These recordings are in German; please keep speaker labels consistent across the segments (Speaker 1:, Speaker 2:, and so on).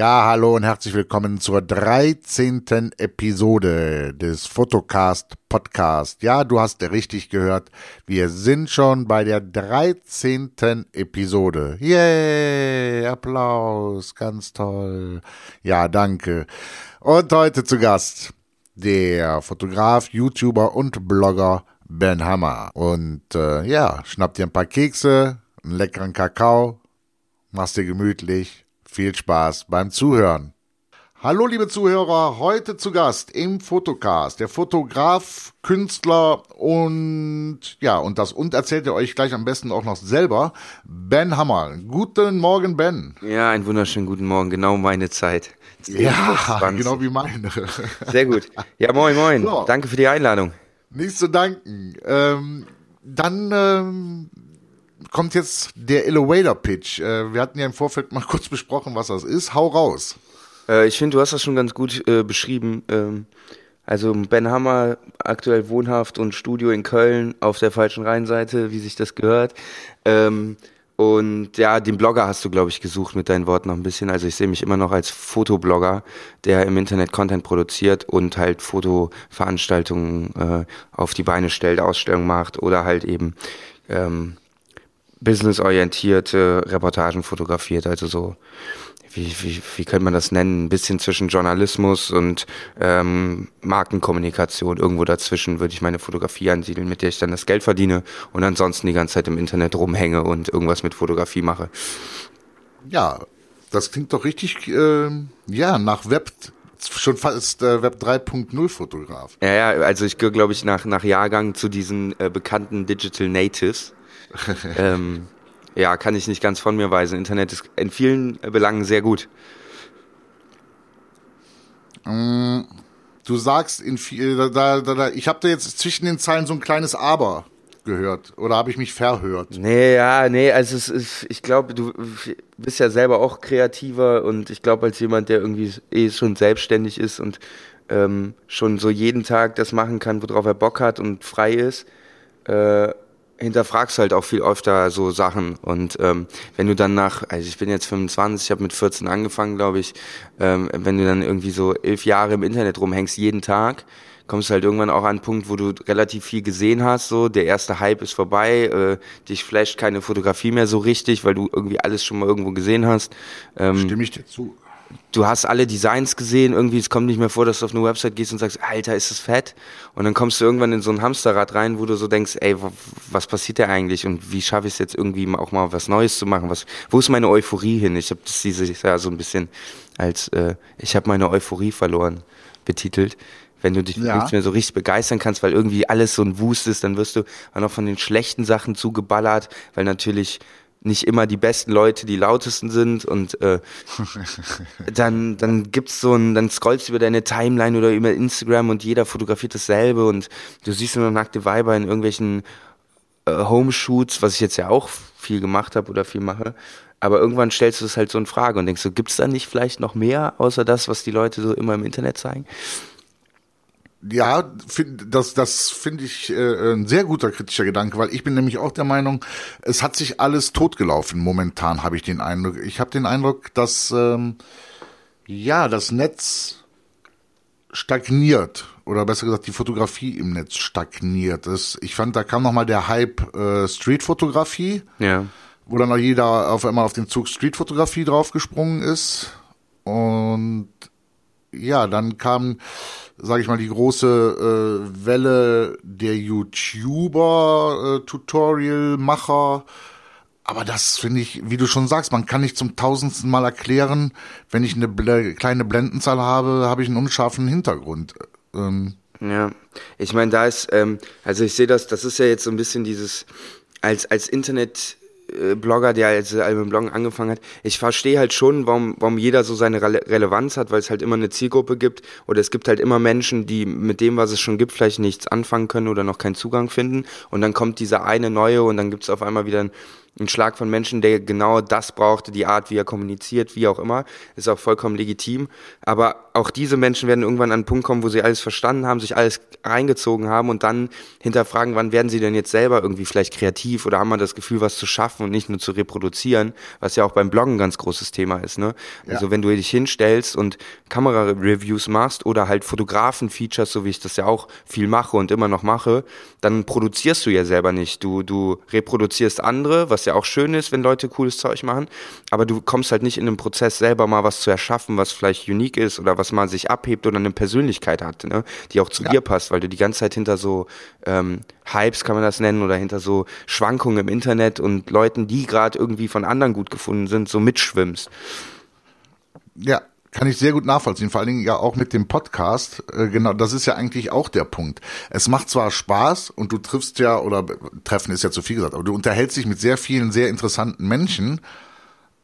Speaker 1: Ja, hallo und herzlich willkommen zur 13. Episode des Fotocast Podcast. Ja, du hast richtig gehört. Wir sind schon bei der 13. Episode. Yay, Applaus, ganz toll. Ja, danke. Und heute zu Gast der Fotograf, YouTuber und Blogger Ben Hammer. Und äh, ja, schnapp dir ein paar Kekse, einen leckeren Kakao, mach's dir gemütlich viel Spaß beim Zuhören. Hallo liebe Zuhörer, heute zu Gast im Fotocast der Fotograf, Künstler und ja, und das und erzählt ihr euch gleich am besten auch noch selber, Ben Hammer. Guten Morgen, Ben.
Speaker 2: Ja, einen wunderschönen guten Morgen, genau meine Zeit.
Speaker 1: Ja, genau wie meine.
Speaker 2: Sehr gut. Ja, moin, moin. So. Danke für die Einladung.
Speaker 1: Nichts zu danken. Ähm, dann ähm, kommt jetzt der Elevator Pitch. Äh, wir hatten ja im Vorfeld mal kurz besprochen, was das ist. Hau raus.
Speaker 2: Äh, ich finde, du hast das schon ganz gut äh, beschrieben. Ähm, also Ben Hammer, aktuell wohnhaft und Studio in Köln auf der falschen Rheinseite, wie sich das gehört. Ähm, und ja, den Blogger hast du, glaube ich, gesucht mit deinen Worten noch ein bisschen. Also ich sehe mich immer noch als Fotoblogger, der im Internet Content produziert und halt Fotoveranstaltungen äh, auf die Beine stellt, Ausstellungen macht oder halt eben ähm, businessorientierte Reportagen fotografiert, also so wie, wie, wie könnte man das nennen, ein bisschen zwischen Journalismus und ähm, Markenkommunikation. Irgendwo dazwischen würde ich meine Fotografie ansiedeln, mit der ich dann das Geld verdiene und ansonsten die ganze Zeit im Internet rumhänge und irgendwas mit Fotografie mache.
Speaker 1: Ja, das klingt doch richtig, äh, ja, nach Web schon fast äh, Web 3.0 Fotograf.
Speaker 2: Ja, ja, also ich gehöre, glaube ich, nach, nach Jahrgang zu diesen äh, bekannten Digital Natives. ähm, ja, kann ich nicht ganz von mir weisen. Internet ist in vielen Belangen sehr gut.
Speaker 1: Mm, du sagst, in viel, da, da, da, ich habe da jetzt zwischen den Zeilen so ein kleines Aber gehört. Oder habe ich mich verhört?
Speaker 2: Nee, ja, nee, also es ist, ich glaube, du bist ja selber auch kreativer und ich glaube, als jemand, der irgendwie eh schon selbstständig ist und ähm, schon so jeden Tag das machen kann, worauf er Bock hat und frei ist, äh, hinterfragst halt auch viel öfter so Sachen und ähm, wenn du dann nach, also ich bin jetzt 25, ich habe mit 14 angefangen, glaube ich, ähm, wenn du dann irgendwie so elf Jahre im Internet rumhängst jeden Tag, kommst halt irgendwann auch an einen Punkt, wo du relativ viel gesehen hast, so der erste Hype ist vorbei, äh, dich flasht keine Fotografie mehr so richtig, weil du irgendwie alles schon mal irgendwo gesehen hast.
Speaker 1: Ähm, Stimme ich dir zu
Speaker 2: du hast alle Designs gesehen, irgendwie, es kommt nicht mehr vor, dass du auf eine Website gehst und sagst, Alter, ist das fett? Und dann kommst du irgendwann in so ein Hamsterrad rein, wo du so denkst, ey, was passiert da eigentlich und wie schaffe ich es jetzt irgendwie auch mal was Neues zu machen? Was, wo ist meine Euphorie hin? Ich habe das dieses Jahr so ein bisschen als, äh, ich habe meine Euphorie verloren betitelt. Wenn du dich ja. nicht mehr so richtig begeistern kannst, weil irgendwie alles so ein Wust ist, dann wirst du auch noch von den schlechten Sachen zugeballert, weil natürlich nicht immer die besten Leute die lautesten sind und äh, dann dann gibt's so ein dann scrollst du über deine Timeline oder über Instagram und jeder fotografiert dasselbe und du siehst nur nackte Weiber in irgendwelchen äh, Home-Shoots, was ich jetzt ja auch viel gemacht habe oder viel mache, aber irgendwann stellst du es halt so in Frage und denkst so, gibt's da nicht vielleicht noch mehr außer das, was die Leute so immer im Internet zeigen?
Speaker 1: Ja, find, das, das finde ich äh, ein sehr guter kritischer Gedanke, weil ich bin nämlich auch der Meinung, es hat sich alles totgelaufen. Momentan habe ich den Eindruck. Ich habe den Eindruck, dass ähm, ja das Netz stagniert oder besser gesagt die Fotografie im Netz stagniert. Das, ich fand, da kam noch mal der Hype äh, Streetfotografie,
Speaker 2: ja.
Speaker 1: wo dann auch jeder auf einmal auf den Zug Streetfotografie draufgesprungen ist und ja, dann kam sage ich mal, die große äh, Welle der YouTuber-Tutorial-Macher. Äh, Aber das finde ich, wie du schon sagst, man kann nicht zum tausendsten Mal erklären, wenn ich eine bl kleine Blendenzahl habe, habe ich einen unscharfen Hintergrund. Ähm.
Speaker 2: Ja, ich meine, da ist, ähm, also ich sehe das, das ist ja jetzt so ein bisschen dieses, als, als Internet äh, Blogger, der als Album Bloggen angefangen hat, ich verstehe halt schon, warum, warum jeder so seine Rele Relevanz hat, weil es halt immer eine Zielgruppe gibt. Oder es gibt halt immer Menschen, die mit dem, was es schon gibt, vielleicht nichts anfangen können oder noch keinen Zugang finden. Und dann kommt dieser eine neue und dann gibt es auf einmal wieder ein ein Schlag von Menschen, der genau das brauchte, die Art, wie er kommuniziert, wie auch immer, ist auch vollkommen legitim. Aber auch diese Menschen werden irgendwann an einen Punkt kommen, wo sie alles verstanden haben, sich alles reingezogen haben und dann hinterfragen, wann werden sie denn jetzt selber irgendwie vielleicht kreativ oder haben wir das Gefühl, was zu schaffen und nicht nur zu reproduzieren, was ja auch beim Bloggen ein ganz großes Thema ist. Ne? Ja. Also wenn du dich hinstellst und Kamera-Reviews machst oder halt Fotografen-Features, so wie ich das ja auch viel mache und immer noch mache, dann produzierst du ja selber nicht. Du, du reproduzierst andere, was ja auch schön ist, wenn Leute cooles Zeug machen, aber du kommst halt nicht in den Prozess selber mal was zu erschaffen, was vielleicht unique ist oder was mal sich abhebt oder eine Persönlichkeit hat, ne? die auch zu ja. dir passt, weil du die ganze Zeit hinter so ähm, Hypes, kann man das nennen, oder hinter so Schwankungen im Internet und Leuten, die gerade irgendwie von anderen gut gefunden sind, so mitschwimmst.
Speaker 1: Ja, kann ich sehr gut nachvollziehen, vor allen Dingen ja auch mit dem Podcast. Äh, genau, das ist ja eigentlich auch der Punkt. Es macht zwar Spaß und du triffst ja, oder treffen ist ja zu viel gesagt, aber du unterhältst dich mit sehr vielen sehr interessanten Menschen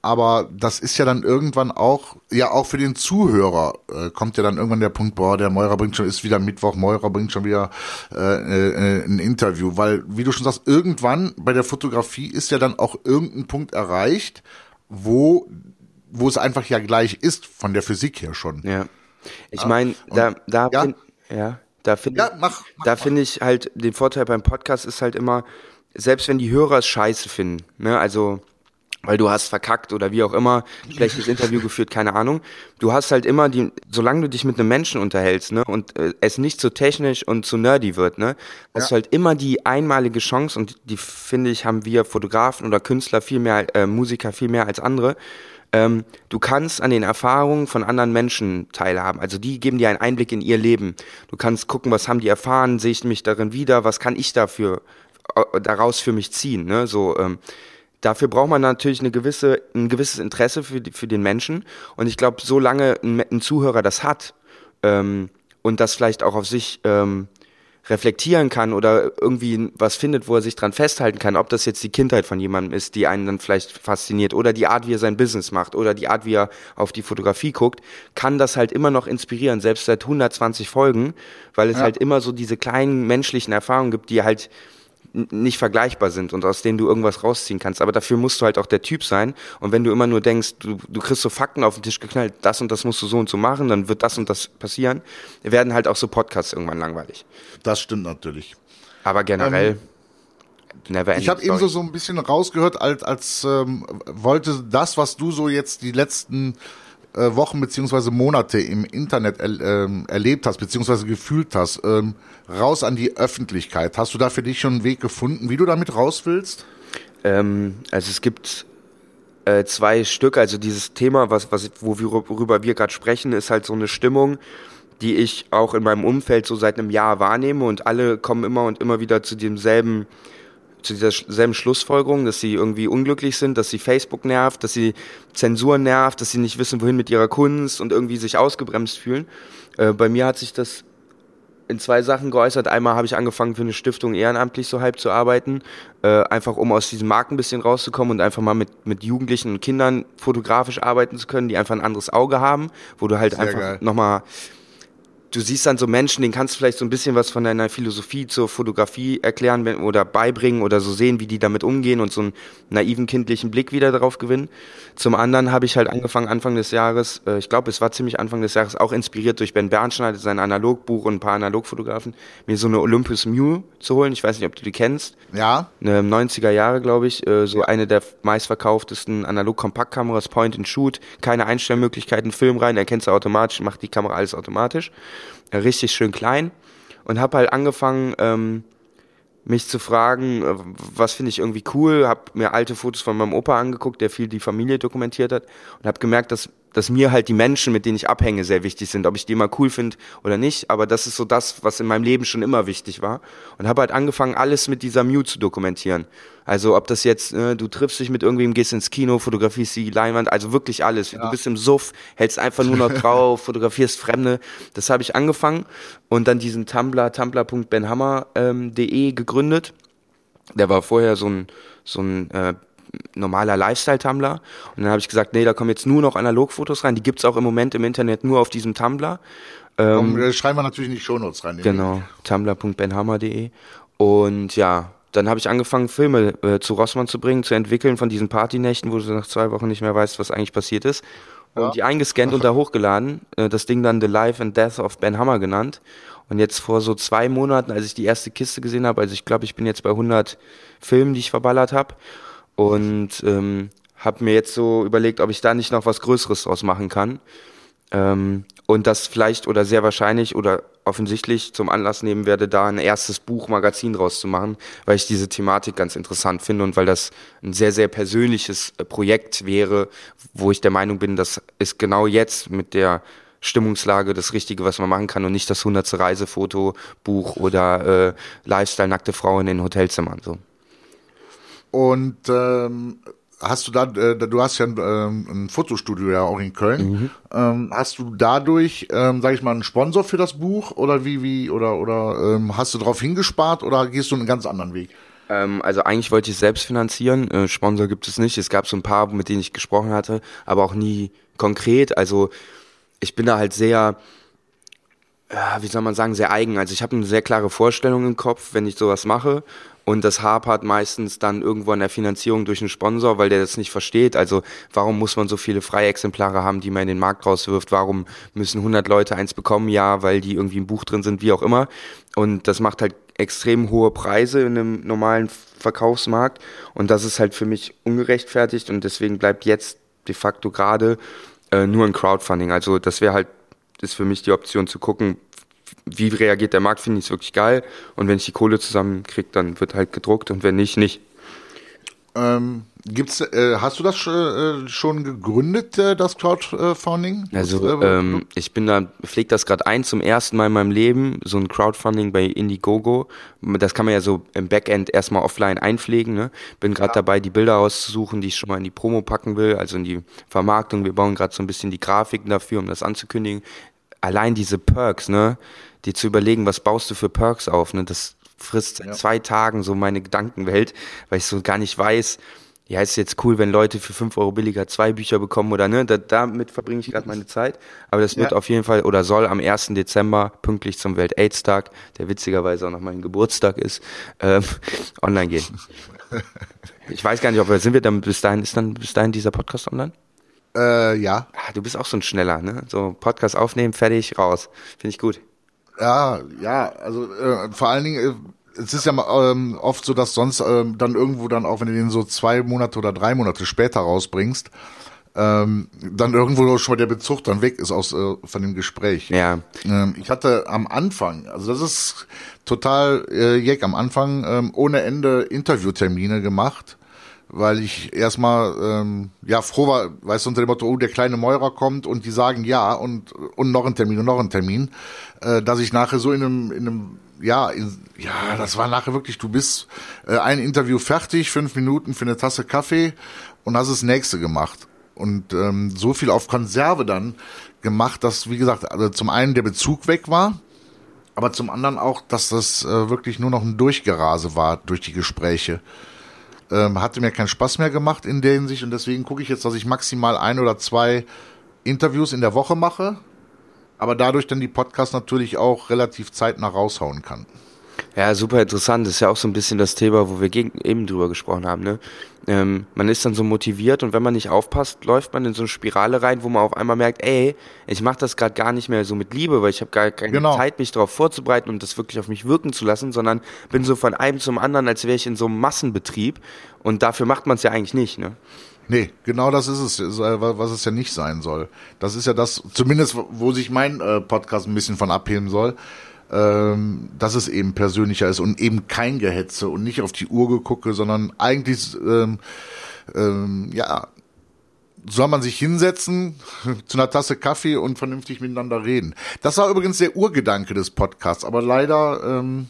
Speaker 1: aber das ist ja dann irgendwann auch, ja auch für den Zuhörer äh, kommt ja dann irgendwann der Punkt, boah, der Meurer bringt schon, ist wieder Mittwoch, Meurer bringt schon wieder äh, äh, ein Interview, weil, wie du schon sagst, irgendwann bei der Fotografie ist ja dann auch irgendein Punkt erreicht, wo, wo es einfach ja gleich ist, von der Physik her schon.
Speaker 2: Ja. Ich meine, da, da, ja, find, ja, da finde ja, mach, mach, da finde ich halt, den Vorteil beim Podcast ist halt immer, selbst wenn die Hörer es scheiße finden, ne, also, weil du hast verkackt oder wie auch immer, schlechtes Interview geführt, keine Ahnung. Du hast halt immer die, solange du dich mit einem Menschen unterhältst, ne, und äh, es nicht zu so technisch und zu nerdy wird, ne, hast ja. du halt immer die einmalige Chance und die finde ich haben wir Fotografen oder Künstler viel mehr, äh, Musiker viel mehr als andere. Ähm, du kannst an den Erfahrungen von anderen Menschen teilhaben. Also die geben dir einen Einblick in ihr Leben. Du kannst gucken, was haben die erfahren, sehe ich mich darin wieder, was kann ich dafür äh, daraus für mich ziehen, ne, so. Ähm, Dafür braucht man natürlich eine gewisse, ein gewisses Interesse für, die, für den Menschen. Und ich glaube, solange ein, ein, Zuhörer das hat ähm, und das vielleicht auch auf sich ähm, reflektieren kann oder irgendwie was findet, wo er sich dran festhalten kann, ob das jetzt die Kindheit von jemandem ist, die einen dann vielleicht fasziniert oder die Art, wie er sein Business macht oder die Art, wie er auf die Fotografie guckt, kann das halt immer noch inspirieren, selbst seit 120 Folgen, weil es ja. halt immer so diese kleinen menschlichen Erfahrungen gibt, die halt nicht vergleichbar sind und aus denen du irgendwas rausziehen kannst. Aber dafür musst du halt auch der Typ sein. Und wenn du immer nur denkst, du, du kriegst so Fakten auf den Tisch geknallt, das und das musst du so und so machen, dann wird das und das passieren, werden halt auch so Podcasts irgendwann langweilig.
Speaker 1: Das stimmt natürlich.
Speaker 2: Aber generell. Ähm
Speaker 1: ich habe eben so, so ein bisschen rausgehört, als, als ähm, wollte das, was du so jetzt die letzten äh, Wochen beziehungsweise Monate im Internet er, ähm, erlebt hast, beziehungsweise gefühlt hast, ähm, raus an die Öffentlichkeit. Hast du da für dich schon einen Weg gefunden, wie du damit raus willst?
Speaker 2: Ähm, also es gibt äh, zwei Stück, also dieses Thema, was, was, worüber wir gerade sprechen, ist halt so eine Stimmung, die ich auch in meinem Umfeld so seit einem Jahr wahrnehme und alle kommen immer und immer wieder zu demselben zu dieser selben Schlussfolgerung, dass sie irgendwie unglücklich sind, dass sie Facebook nervt, dass sie Zensur nervt, dass sie nicht wissen, wohin mit ihrer Kunst und irgendwie sich ausgebremst fühlen. Äh, bei mir hat sich das in zwei Sachen geäußert. Einmal habe ich angefangen für eine Stiftung ehrenamtlich so halb zu arbeiten, äh, einfach um aus diesem Markt ein bisschen rauszukommen und einfach mal mit, mit Jugendlichen und Kindern fotografisch arbeiten zu können, die einfach ein anderes Auge haben, wo du halt Sehr einfach nochmal du siehst dann so Menschen, denen kannst du vielleicht so ein bisschen was von deiner Philosophie zur Fotografie erklären oder beibringen oder so sehen, wie die damit umgehen und so einen naiven kindlichen Blick wieder darauf gewinnen. Zum anderen habe ich halt angefangen Anfang des Jahres, äh, ich glaube, es war ziemlich Anfang des Jahres, auch inspiriert durch Ben Bernschneider, sein Analogbuch und ein paar Analogfotografen, mir so eine Olympus Mew zu holen. Ich weiß nicht, ob du die kennst.
Speaker 1: Ja.
Speaker 2: Eine 90er Jahre, glaube ich, äh, so eine der meistverkauftesten Analog-Kompaktkameras, Point and Shoot, keine Einstellmöglichkeiten, Film rein, erkennst du automatisch, macht die Kamera alles automatisch richtig schön klein und habe halt angefangen, ähm, mich zu fragen, äh, was finde ich irgendwie cool, habe mir alte Fotos von meinem Opa angeguckt, der viel die Familie dokumentiert hat und habe gemerkt, dass dass mir halt die Menschen, mit denen ich abhänge, sehr wichtig sind, ob ich die mal cool finde oder nicht. Aber das ist so das, was in meinem Leben schon immer wichtig war. Und habe halt angefangen, alles mit dieser Mute zu dokumentieren. Also ob das jetzt, äh, du triffst dich mit irgendwem, gehst ins Kino, fotografierst die Leinwand, also wirklich alles. Ja. Du bist im Suff, hältst einfach nur noch drauf, fotografierst Fremde. Das habe ich angefangen und dann diesen Tumblr, tumblr.benhammer.de ähm, gegründet. Der war vorher so ein, so ein äh, normaler Lifestyle-Tumblr. Und dann habe ich gesagt, nee, da kommen jetzt nur noch Analogfotos rein. Die gibt's auch im Moment im Internet nur auf diesem Tumblr.
Speaker 1: Ähm, ähm, schreiben wir natürlich nicht Shownotes rein.
Speaker 2: Genau, tumblr.benhammer.de. Und ja, dann habe ich angefangen, Filme äh, zu Rossmann zu bringen, zu entwickeln von diesen Partynächten, wo du nach zwei Wochen nicht mehr weißt, was eigentlich passiert ist. Und ja. die eingescannt und da hochgeladen. Äh, das Ding dann The Life and Death of Ben Hammer genannt. Und jetzt vor so zwei Monaten, als ich die erste Kiste gesehen habe, also ich glaube, ich bin jetzt bei 100 Filmen, die ich verballert habe. Und ähm, habe mir jetzt so überlegt, ob ich da nicht noch was Größeres draus machen kann. Ähm, und das vielleicht oder sehr wahrscheinlich oder offensichtlich zum Anlass nehmen werde, da ein erstes Buch, Magazin draus zu machen, weil ich diese Thematik ganz interessant finde und weil das ein sehr, sehr persönliches äh, Projekt wäre, wo ich der Meinung bin, das ist genau jetzt mit der Stimmungslage das Richtige, was man machen kann und nicht das hundertste Reisefoto, Buch oder äh, Lifestyle nackte Frauen in den Hotelzimmern. So.
Speaker 1: Und ähm, hast du da, äh, du hast ja ein, ähm, ein Fotostudio ja auch in Köln. Mhm. Ähm, hast du dadurch, ähm, sag ich mal, einen Sponsor für das Buch oder wie, wie, oder, oder ähm, hast du darauf hingespart oder gehst du einen ganz anderen Weg?
Speaker 2: Ähm, also eigentlich wollte ich es selbst finanzieren. Äh, Sponsor gibt es nicht. Es gab so ein paar, mit denen ich gesprochen hatte, aber auch nie konkret. Also ich bin da halt sehr, ja, wie soll man sagen, sehr eigen. Also ich habe eine sehr klare Vorstellung im Kopf, wenn ich sowas mache. Und das hapert meistens dann irgendwo an der Finanzierung durch einen Sponsor, weil der das nicht versteht. Also warum muss man so viele freie Exemplare haben, die man in den Markt rauswirft? Warum müssen 100 Leute eins bekommen? Ja, weil die irgendwie im Buch drin sind, wie auch immer. Und das macht halt extrem hohe Preise in einem normalen Verkaufsmarkt. Und das ist halt für mich ungerechtfertigt. Und deswegen bleibt jetzt de facto gerade äh, nur ein Crowdfunding. Also das wäre halt, ist für mich die Option zu gucken, wie reagiert der Markt, finde ich es wirklich geil. Und wenn ich die Kohle zusammenkriege, dann wird halt gedruckt und wenn nicht, nicht.
Speaker 1: Ähm, gibt's, äh, hast du das äh, schon gegründet, äh, das Crowdfunding?
Speaker 2: Also äh, ähm, ich bin da, pflege das gerade ein zum ersten Mal in meinem Leben, so ein Crowdfunding bei Indiegogo. Das kann man ja so im Backend erstmal offline einpflegen. Ne? Bin gerade ja. dabei, die Bilder auszusuchen, die ich schon mal in die Promo packen will, also in die Vermarktung. Wir bauen gerade so ein bisschen die Grafiken dafür, um das anzukündigen. Allein diese Perks, ne? Die zu überlegen, was baust du für Perks auf, ne? Das frisst seit ja. zwei Tagen so meine Gedankenwelt, weil ich so gar nicht weiß, ja, ist jetzt cool, wenn Leute für fünf Euro billiger zwei Bücher bekommen oder ne, da, damit verbringe ich gerade meine Zeit. Aber das wird ja. auf jeden Fall oder soll am 1. Dezember pünktlich zum Welt-Aids-Tag, der witzigerweise auch noch mein Geburtstag ist, ähm, online gehen. Ich weiß gar nicht, ob wir, sind wir dann bis dahin, ist dann bis dahin dieser Podcast online?
Speaker 1: Äh, ja.
Speaker 2: Ah, du bist auch so ein Schneller, ne? So Podcast aufnehmen, fertig, raus. Finde ich gut.
Speaker 1: Ja, ja, also äh, vor allen Dingen, äh, es ist ja ähm, oft so, dass sonst ähm, dann irgendwo dann auch, wenn du den so zwei Monate oder drei Monate später rausbringst, ähm, dann irgendwo schon der Bezug dann weg ist aus äh, von dem Gespräch.
Speaker 2: Ja.
Speaker 1: Ähm, ich hatte am Anfang, also das ist total äh, jeck, am Anfang ähm, ohne Ende Interviewtermine gemacht weil ich erstmal ähm, ja froh war, weißt du, unter dem Motto, oh, der kleine Meurer kommt und die sagen ja und und noch ein Termin und noch ein Termin, äh, dass ich nachher so in einem in einem ja in, ja, das war nachher wirklich, du bist äh, ein Interview fertig, fünf Minuten für eine Tasse Kaffee und hast das nächste gemacht. Und ähm, so viel auf Konserve dann gemacht, dass wie gesagt, also zum einen der Bezug weg war, aber zum anderen auch, dass das äh, wirklich nur noch ein Durchgerase war durch die Gespräche ähm, hatte mir keinen Spaß mehr gemacht in der Hinsicht und deswegen gucke ich jetzt, dass ich maximal ein oder zwei Interviews in der Woche mache, aber dadurch dann die Podcasts natürlich auch relativ zeitnah raushauen kann.
Speaker 2: Ja, super interessant. Das ist ja auch so ein bisschen das Thema, wo wir eben drüber gesprochen haben. Ne? Ähm, man ist dann so motiviert und wenn man nicht aufpasst, läuft man in so eine Spirale rein, wo man auf einmal merkt, ey, ich mache das gerade gar nicht mehr so mit Liebe, weil ich habe gar keine genau. Zeit, mich darauf vorzubereiten und das wirklich auf mich wirken zu lassen, sondern bin so von einem zum anderen, als wäre ich in so einem Massenbetrieb und dafür macht man es ja eigentlich nicht. Ne?
Speaker 1: Nee, genau das ist es, äh, was es ja nicht sein soll. Das ist ja das, zumindest wo sich mein äh, Podcast ein bisschen von abheben soll ähm, dass es eben persönlicher ist und eben kein Gehetze und nicht auf die Uhr gegucke, sondern eigentlich ähm, ähm, ja soll man sich hinsetzen zu einer Tasse Kaffee und vernünftig miteinander reden. Das war übrigens der Urgedanke des Podcasts, aber leider ähm,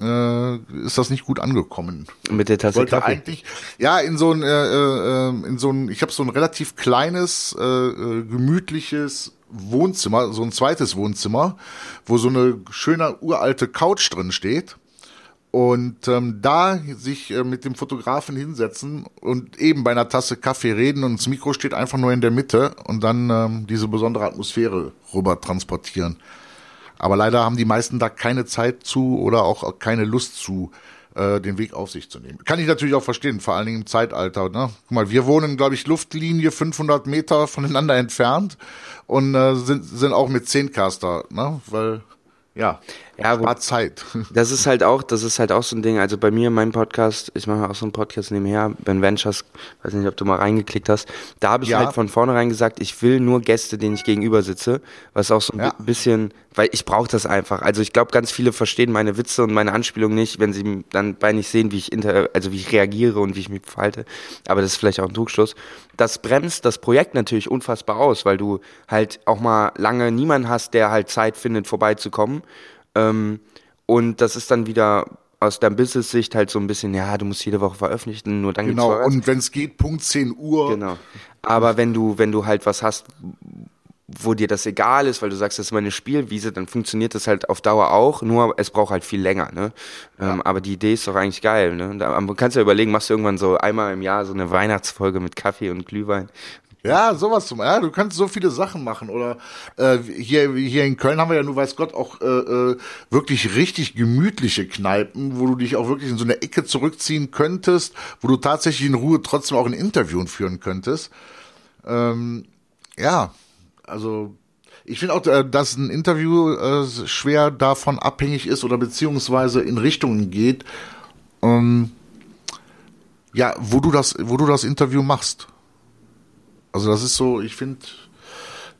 Speaker 1: äh, ist das nicht gut angekommen.
Speaker 2: Mit der Tasse
Speaker 1: Wollte
Speaker 2: Kaffee?
Speaker 1: Eigentlich, ja, in so ein, äh, äh, in so ein, ich habe so ein relativ kleines, äh, äh gemütliches Wohnzimmer, so ein zweites Wohnzimmer, wo so eine schöne uralte Couch drin steht. Und ähm, da sich äh, mit dem Fotografen hinsetzen und eben bei einer Tasse Kaffee reden und das Mikro steht einfach nur in der Mitte und dann ähm, diese besondere Atmosphäre rüber transportieren. Aber leider haben die meisten da keine Zeit zu oder auch keine Lust zu, äh, den Weg auf sich zu nehmen. Kann ich natürlich auch verstehen, vor allen Dingen im Zeitalter. Ne? Guck mal, wir wohnen, glaube ich, Luftlinie 500 Meter voneinander entfernt und äh, sind, sind auch mit Zehncaster, ne? weil ja,
Speaker 2: ja
Speaker 1: war Zeit.
Speaker 2: Das ist halt auch, das ist halt auch so ein Ding. Also bei mir, mein Podcast, ich mache auch so einen Podcast nebenher, Ben Ventures, weiß nicht, ob du mal reingeklickt hast. Da habe ich ja. halt von vornherein gesagt, ich will nur Gäste, denen ich gegenüber sitze, was auch so ein ja. bisschen, weil ich brauche das einfach. Also ich glaube, ganz viele verstehen meine Witze und meine Anspielung nicht, wenn sie dann bei nicht sehen, wie ich inter, also wie ich reagiere und wie ich mich verhalte. Aber das ist vielleicht auch ein Trugschluss. Das bremst das Projekt natürlich unfassbar aus, weil du halt auch mal lange niemanden hast, der halt Zeit findet, vorbeizukommen. Ähm, und das ist dann wieder aus der Business-Sicht halt so ein bisschen, ja, du musst jede Woche veröffentlichen, nur dann
Speaker 1: genau. geht's Genau, und wenn es geht, Punkt 10 Uhr.
Speaker 2: Genau. Aber wenn du, wenn du halt was hast, wo dir das egal ist, weil du sagst, das ist meine Spielwiese, dann funktioniert das halt auf Dauer auch, nur es braucht halt viel länger, ne? Ja. Ähm, aber die Idee ist doch eigentlich geil, ne? Da, man kannst ja überlegen, machst du irgendwann so einmal im Jahr so eine Weihnachtsfolge mit Kaffee und Glühwein
Speaker 1: ja, sowas zum. Ja, du kannst so viele Sachen machen. Oder äh, hier, hier in Köln haben wir ja nur, weiß Gott, auch äh, äh, wirklich richtig gemütliche Kneipen, wo du dich auch wirklich in so eine Ecke zurückziehen könntest, wo du tatsächlich in Ruhe trotzdem auch ein Interview führen könntest. Ähm, ja, also ich finde auch, äh, dass ein Interview äh, schwer davon abhängig ist oder beziehungsweise in Richtungen geht, ähm, ja, wo du das, wo du das Interview machst. Also das ist so, ich finde,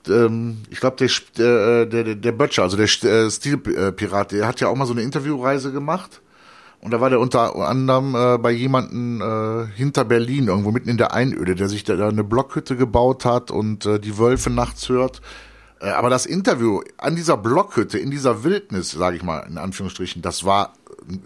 Speaker 1: ähm, ich glaube, der, der, der, der Böttcher, also der äh, Stilpirat, der hat ja auch mal so eine Interviewreise gemacht. Und da war der unter anderem äh, bei jemanden äh, hinter Berlin, irgendwo mitten in der Einöde, der sich da, da eine Blockhütte gebaut hat und äh, die Wölfe nachts hört. Äh, aber das Interview an dieser Blockhütte, in dieser Wildnis, sage ich mal in Anführungsstrichen, das war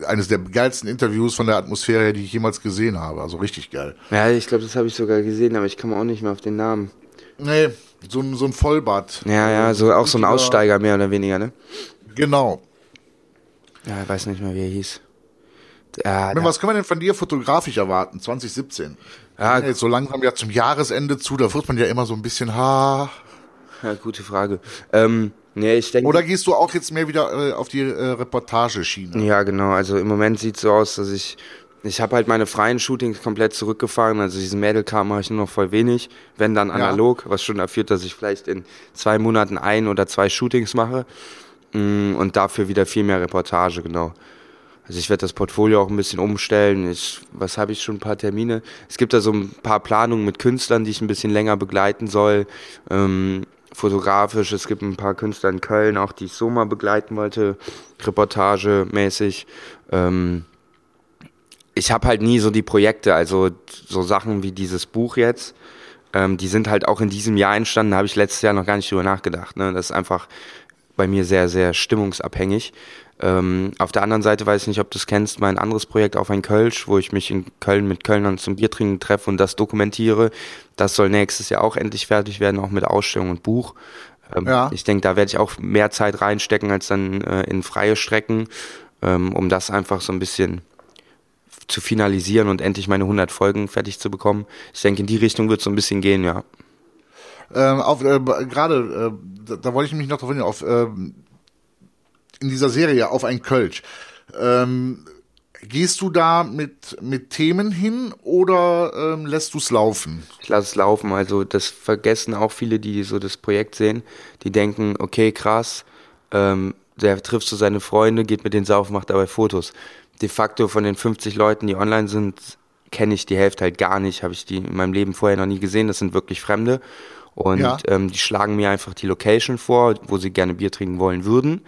Speaker 1: eines der geilsten Interviews von der Atmosphäre, die ich jemals gesehen habe. Also richtig geil.
Speaker 2: Ja, ich glaube, das habe ich sogar gesehen, aber ich komme auch nicht mehr auf den Namen.
Speaker 1: Nee, so, ein so ein Vollbart.
Speaker 2: Ja, ja, so auch so ein Aussteiger mehr oder weniger, ne?
Speaker 1: Genau.
Speaker 2: Ja, ich weiß nicht mehr, wie er hieß.
Speaker 1: Ja, was können wir denn von dir fotografisch erwarten, 2017? Ja, jetzt so langsam ja zum Jahresende zu, da wird man ja immer so ein bisschen, ha.
Speaker 2: Ja, gute Frage. Ähm, Nee, ich denke.
Speaker 1: Oder gehst du auch jetzt mehr wieder äh, auf die äh, Reportageschiene?
Speaker 2: Ja, genau. Also im Moment sieht es so aus, dass ich ich habe halt meine freien Shootings komplett zurückgefahren. Also diesen Mädelkram mache ich nur noch voll wenig, wenn dann analog, ja. was schon dafür, dass ich vielleicht in zwei Monaten ein oder zwei Shootings mache mm, und dafür wieder viel mehr Reportage, genau. Also ich werde das Portfolio auch ein bisschen umstellen. Ich, was habe ich schon ein paar Termine? Es gibt da so ein paar Planungen mit Künstlern, die ich ein bisschen länger begleiten soll. Ähm, fotografisch. Es gibt ein paar Künstler in Köln, auch die ich so mal begleiten wollte, reportagemäßig. Ähm, ich habe halt nie so die Projekte, also so Sachen wie dieses Buch jetzt, ähm, die sind halt auch in diesem Jahr entstanden, da habe ich letztes Jahr noch gar nicht drüber nachgedacht. Ne? Das ist einfach bei mir sehr, sehr stimmungsabhängig. Ähm, auf der anderen Seite weiß ich nicht, ob du es kennst, mein anderes Projekt auf ein Kölsch, wo ich mich in Köln mit Kölnern zum Biertrinken treffe und das dokumentiere. Das soll nächstes Jahr auch endlich fertig werden, auch mit Ausstellung und Buch. Ähm, ja. Ich denke, da werde ich auch mehr Zeit reinstecken als dann äh, in freie Strecken, ähm, um das einfach so ein bisschen zu finalisieren und endlich meine 100 Folgen fertig zu bekommen. Ich denke, in die Richtung wird es so ein bisschen gehen, ja.
Speaker 1: Ähm, auf, äh, gerade, äh, da, da, wollte ich mich noch drauf hin, auf ähm, in dieser Serie auf ein Kölsch. Ähm, gehst du da mit, mit Themen hin oder ähm, lässt du es laufen?
Speaker 2: Ich lasse es laufen. Also das vergessen auch viele, die so das Projekt sehen. Die denken, okay, krass, ähm, der trifft so seine Freunde, geht mit denen saufen, macht dabei Fotos. De facto von den 50 Leuten, die online sind, kenne ich die Hälfte halt gar nicht, habe ich die in meinem Leben vorher noch nie gesehen. Das sind wirklich Fremde. Und ja. ähm, die schlagen mir einfach die Location vor, wo sie gerne Bier trinken wollen würden.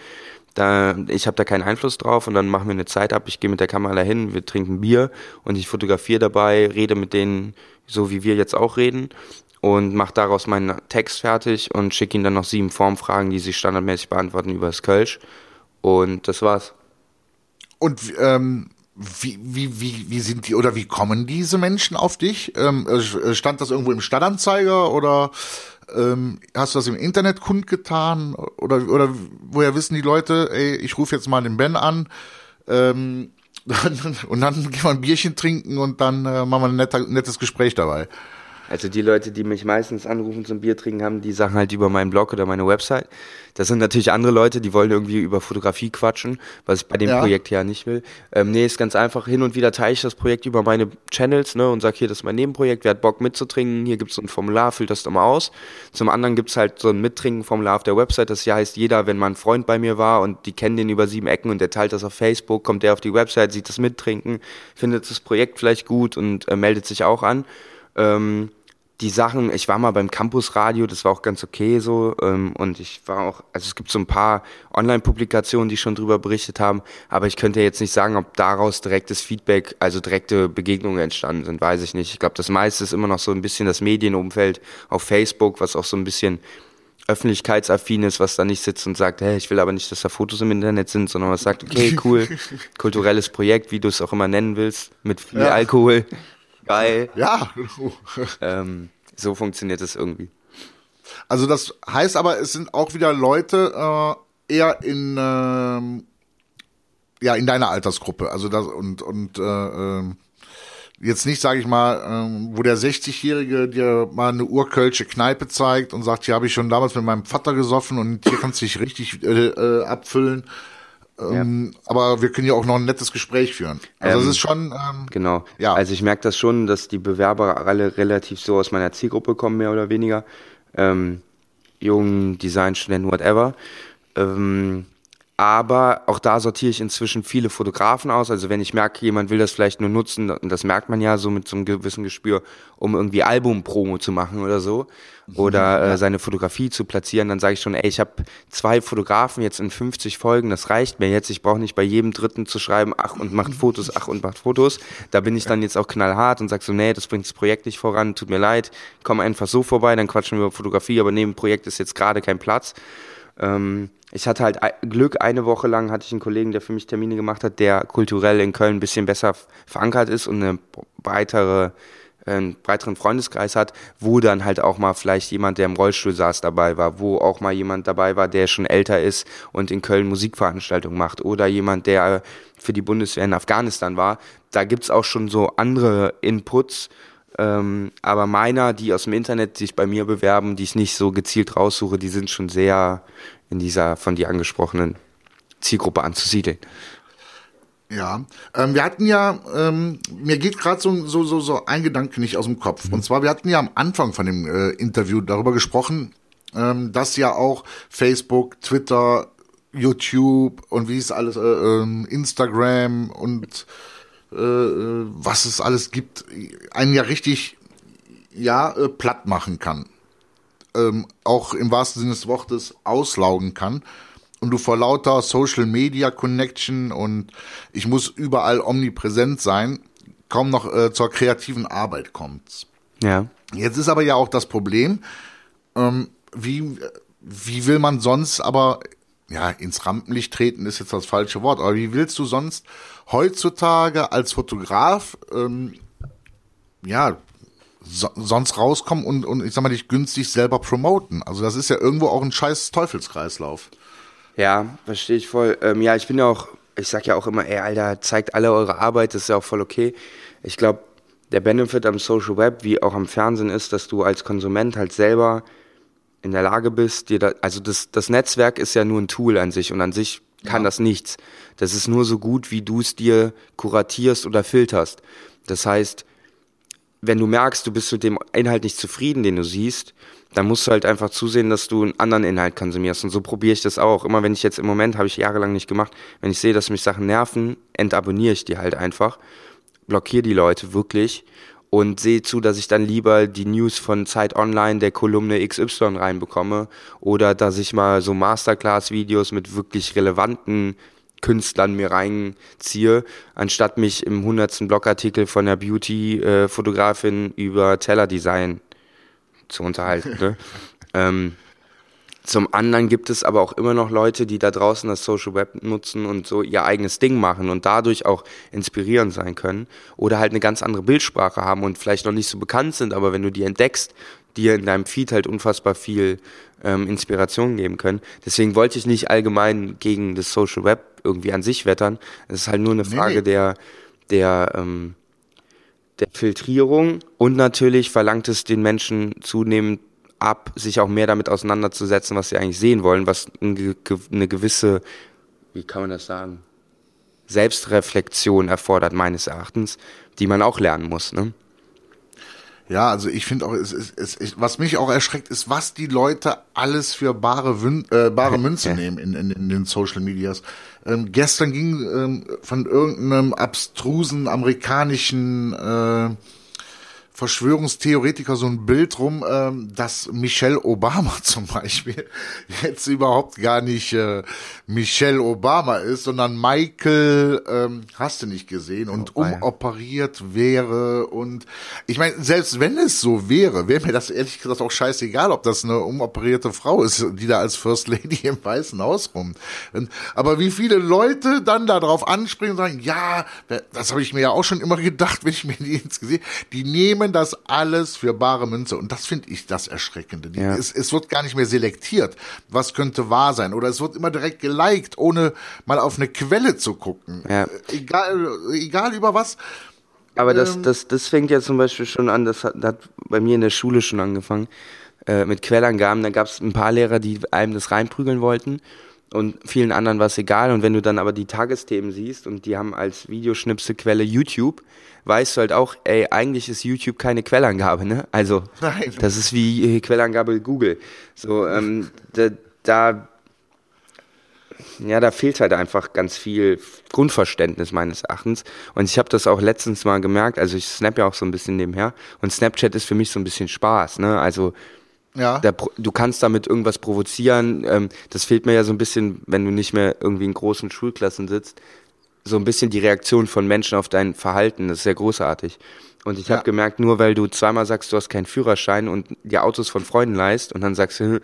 Speaker 2: Da, ich habe da keinen Einfluss drauf und dann machen wir eine Zeit ab. Ich gehe mit der Kamera dahin, wir trinken Bier und ich fotografiere dabei, rede mit denen, so wie wir jetzt auch reden und mache daraus meinen Text fertig und schicke ihnen dann noch sieben Formfragen, die sie standardmäßig beantworten über das Kölsch. Und das war's.
Speaker 1: Und ähm, wie, wie, wie, wie sind die oder wie kommen diese Menschen auf dich? Ähm, äh, stand das irgendwo im Stadtanzeiger oder ähm, hast du das im Internet kundgetan? Oder, oder woher wissen die Leute, ey, ich rufe jetzt mal den Ben an, ähm, und dann gehen wir ein Bierchen trinken und dann äh, machen wir ein netter, nettes Gespräch dabei.
Speaker 2: Also die Leute, die mich meistens anrufen zum Bier trinken, haben die Sachen halt über meinen Blog oder meine Website. Das sind natürlich andere Leute, die wollen irgendwie über Fotografie quatschen, was ich bei dem ja. Projekt ja nicht will. Ähm, nee, ist ganz einfach. Hin und wieder teile ich das Projekt über meine Channels ne, und sage, hier, das ist mein Nebenprojekt, wer hat Bock mitzutrinken, hier gibt es so ein Formular, füllt das doch mal aus. Zum anderen gibt es halt so ein Mittrinken-Formular auf der Website, das hier heißt, jeder, wenn mal ein Freund bei mir war und die kennen den über sieben Ecken und der teilt das auf Facebook, kommt der auf die Website, sieht das Mittrinken, findet das Projekt vielleicht gut und äh, meldet sich auch an. Ähm, die Sachen, ich war mal beim Campusradio, das war auch ganz okay so. Ähm, und ich war auch, also es gibt so ein paar Online-Publikationen, die schon drüber berichtet haben, aber ich könnte jetzt nicht sagen, ob daraus direktes Feedback, also direkte Begegnungen entstanden sind, weiß ich nicht. Ich glaube, das meiste ist immer noch so ein bisschen das Medienumfeld auf Facebook, was auch so ein bisschen öffentlichkeitsaffin ist, was da nicht sitzt und sagt, hey, ich will aber nicht, dass da Fotos im Internet sind, sondern was sagt, okay, cool, kulturelles Projekt, wie du es auch immer nennen willst, mit viel ja. Alkohol. Geil.
Speaker 1: Ja.
Speaker 2: ähm, so funktioniert es irgendwie.
Speaker 1: Also das heißt aber, es sind auch wieder Leute äh, eher in ähm, ja in deiner Altersgruppe. Also das und und äh, ähm, jetzt nicht, sage ich mal, ähm, wo der 60-Jährige dir mal eine urkölsche Kneipe zeigt und sagt, hier habe ich schon damals mit meinem Vater gesoffen und hier kannst du dich richtig äh, äh, abfüllen. Ähm, ja. Aber wir können ja auch noch ein nettes Gespräch führen. Also es ähm, ist schon. Ähm,
Speaker 2: genau. Ja. Also ich merke das schon, dass die Bewerber alle relativ so aus meiner Zielgruppe kommen, mehr oder weniger. Ähm, jungen Designstudenten, whatever. Ähm, aber auch da sortiere ich inzwischen viele Fotografen aus. Also wenn ich merke, jemand will das vielleicht nur nutzen, und das merkt man ja so mit so einem gewissen Gespür, um irgendwie Album-Promo zu machen oder so, mhm, oder äh, seine Fotografie zu platzieren, dann sage ich schon, ey, ich habe zwei Fotografen jetzt in 50 Folgen, das reicht mir jetzt. Ich brauche nicht bei jedem Dritten zu schreiben, ach und macht Fotos, ach und macht Fotos. Da bin ich dann jetzt auch knallhart und sag so, nee, das bringt das Projekt nicht voran, tut mir leid, komm einfach so vorbei, dann quatschen wir über Fotografie, aber neben dem Projekt ist jetzt gerade kein Platz. Ähm, ich hatte halt Glück, eine Woche lang hatte ich einen Kollegen, der für mich Termine gemacht hat, der kulturell in Köln ein bisschen besser verankert ist und eine breitere, einen breiteren Freundeskreis hat, wo dann halt auch mal vielleicht jemand, der im Rollstuhl saß, dabei war, wo auch mal jemand dabei war, der schon älter ist und in Köln Musikveranstaltungen macht oder jemand, der für die Bundeswehr in Afghanistan war. Da gibt's auch schon so andere Inputs, ähm, aber meiner, die aus dem Internet sich bei mir bewerben, die ich nicht so gezielt raussuche, die sind schon sehr in dieser von dir angesprochenen Zielgruppe anzusiedeln.
Speaker 1: Ja, ähm, wir hatten ja, ähm, mir geht gerade so, so, so, so ein Gedanke nicht aus dem Kopf. Mhm. Und zwar, wir hatten ja am Anfang von dem äh, Interview darüber gesprochen, ähm, dass ja auch Facebook, Twitter, YouTube und wie es alles, äh, äh, Instagram und äh, was es alles gibt, einen ja richtig ja äh, platt machen kann ähm, auch im wahrsten Sinne des Wortes auslaugen kann und du vor lauter Social Media Connection und ich muss überall omnipräsent sein, kaum noch äh, zur kreativen Arbeit kommst.
Speaker 2: Ja.
Speaker 1: Jetzt ist aber ja auch das Problem, ähm, wie, wie will man sonst aber, ja, ins Rampenlicht treten ist jetzt das falsche Wort, aber wie willst du sonst heutzutage als Fotograf, ähm, ja, so, sonst rauskommen und, und ich sag mal, dich günstig selber promoten. Also das ist ja irgendwo auch ein scheiß Teufelskreislauf.
Speaker 2: Ja, verstehe ich voll. Ähm, ja, ich bin ja auch, ich sag ja auch immer, ey, Alter, zeigt alle eure Arbeit, das ist ja auch voll okay. Ich glaube, der Benefit am Social Web wie auch am Fernsehen ist, dass du als Konsument halt selber in der Lage bist, dir da, also das, das Netzwerk ist ja nur ein Tool an sich und an sich kann ja. das nichts. Das ist nur so gut, wie du es dir kuratierst oder filterst. Das heißt, wenn du merkst, du bist mit dem Inhalt nicht zufrieden, den du siehst, dann musst du halt einfach zusehen, dass du einen anderen Inhalt konsumierst. Und so probiere ich das auch. Immer wenn ich jetzt im Moment, habe ich jahrelang nicht gemacht, wenn ich sehe, dass mich Sachen nerven, entabonniere ich die halt einfach, blockiere die Leute wirklich und sehe zu, dass ich dann lieber die News von Zeit Online der Kolumne XY reinbekomme oder dass ich mal so Masterclass-Videos mit wirklich relevanten Künstlern mir reinziehe, anstatt mich im hundertsten Blogartikel von der Beauty-Fotografin über Tellerdesign zu unterhalten. Ne? ähm, zum anderen gibt es aber auch immer noch Leute, die da draußen das Social Web nutzen und so ihr eigenes Ding machen und dadurch auch inspirierend sein können oder halt eine ganz andere Bildsprache haben und vielleicht noch nicht so bekannt sind, aber wenn du die entdeckst, dir in deinem Feed halt unfassbar viel ähm, Inspiration geben können. Deswegen wollte ich nicht allgemein gegen das Social Web irgendwie an sich wettern. Es ist halt nur eine Frage nee. der, der, ähm, der Filtrierung und natürlich verlangt es den Menschen zunehmend ab, sich auch mehr damit auseinanderzusetzen, was sie eigentlich sehen wollen, was eine gewisse, wie kann man das sagen, Selbstreflexion erfordert meines Erachtens, die man auch lernen muss. Ne?
Speaker 1: Ja, also ich finde auch, es, es, es, was mich auch erschreckt, ist, was die Leute alles für bare, Wün äh, bare Münze nehmen in, in, in den Social Medias. Ähm, gestern ging ähm, von irgendeinem abstrusen amerikanischen äh, Verschwörungstheoretiker so ein Bild rum, ähm, dass Michelle Obama zum Beispiel jetzt überhaupt gar nicht äh, Michelle Obama ist, sondern Michael, ähm, hast du nicht gesehen, und oh, umoperiert wäre. Und ich meine, selbst wenn es so wäre, wäre mir das ehrlich gesagt auch scheißegal, ob das eine umoperierte Frau ist, die da als First Lady im Weißen Haus rum. Aber wie viele Leute dann darauf anspringen und sagen, ja, das habe ich mir ja auch schon immer gedacht, wenn ich mir die ins Gesicht, die nehmen nehmen das alles für bare Münze. Und das finde ich das Erschreckende. Ja. Es, es, wird gar nicht mehr selektiert, was könnte wahr sein. Oder es wird immer direkt geliked, ohne mal auf eine Quelle zu gucken. Ja. Egal, egal über was.
Speaker 2: Aber das, ähm, das, das fängt ja zum Beispiel schon an, das hat, das hat bei mir in der Schule schon angefangen, äh, mit Quellangaben. Da gab es ein paar Lehrer, die einem das reinprügeln wollten und vielen anderen war es egal. Und wenn du dann aber die Tagesthemen siehst und die haben als Videoschnipse Quelle YouTube, weißt du halt auch, ey, eigentlich ist YouTube keine Quellangabe, ne? Also, Nein. das ist wie Quellangabe Google. So, ähm, da, da, ja, da fehlt halt einfach ganz viel Grundverständnis meines Erachtens. Und ich habe das auch letztens mal gemerkt, also ich snap ja auch so ein bisschen nebenher. Und Snapchat ist für mich so ein bisschen Spaß, ne? Also, ja. Da, du kannst damit irgendwas provozieren. Ähm, das fehlt mir ja so ein bisschen, wenn du nicht mehr irgendwie in großen Schulklassen sitzt. So ein bisschen die Reaktion von Menschen auf dein Verhalten. Das ist sehr großartig. Und ich ja. habe gemerkt, nur weil du zweimal sagst, du hast keinen Führerschein und die Autos von Freunden leist und dann sagst du,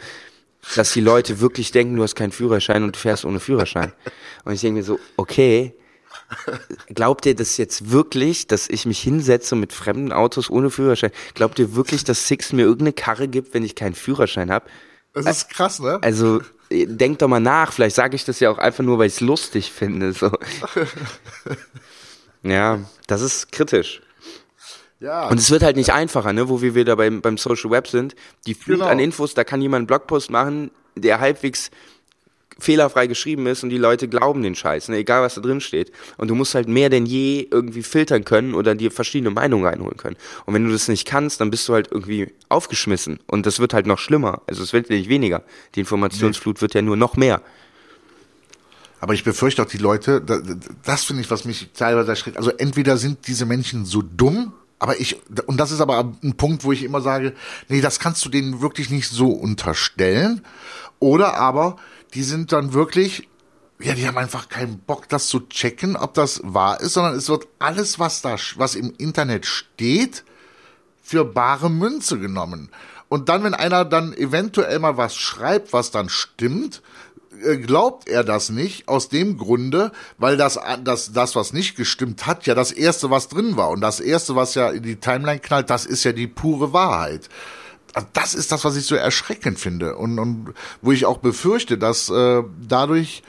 Speaker 2: dass die Leute wirklich denken, du hast keinen Führerschein und du fährst ohne Führerschein. Und ich denke mir so, okay, Glaubt ihr das jetzt wirklich, dass ich mich hinsetze mit fremden Autos ohne Führerschein? Glaubt ihr wirklich, dass Six mir irgendeine Karre gibt, wenn ich keinen Führerschein habe?
Speaker 1: Das ist krass, ne?
Speaker 2: Also denkt doch mal nach. Vielleicht sage ich das ja auch einfach nur, weil ich es lustig finde. So. ja, das ist kritisch. Ja. Und es wird halt nicht einfacher, ne? Wo wir wieder beim, beim Social Web sind. Die Flut genau. an Infos, da kann jemand einen Blogpost machen, der halbwegs fehlerfrei geschrieben ist und die Leute glauben den Scheiß, ne? egal was da drin steht. Und du musst halt mehr denn je irgendwie filtern können oder dir verschiedene Meinungen reinholen können. Und wenn du das nicht kannst, dann bist du halt irgendwie aufgeschmissen. Und das wird halt noch schlimmer. Also es wird nicht weniger. Die Informationsflut wird ja nur noch mehr.
Speaker 1: Aber ich befürchte auch die Leute, das, das finde ich, was mich teilweise erschreckt. Also entweder sind diese Menschen so dumm, aber ich, und das ist aber ein Punkt, wo ich immer sage, nee, das kannst du denen wirklich nicht so unterstellen. Oder aber, die sind dann wirklich, ja, die haben einfach keinen Bock, das zu checken, ob das wahr ist, sondern es wird alles, was da, was im Internet steht, für bare Münze genommen. Und dann, wenn einer dann eventuell mal was schreibt, was dann stimmt, äh, glaubt er das nicht aus dem Grunde, weil das, das, das, was nicht gestimmt hat, ja das erste, was drin war. Und das erste, was ja in die Timeline knallt, das ist ja die pure Wahrheit. Also das ist das, was ich so erschreckend finde und, und wo ich auch befürchte, dass äh, dadurch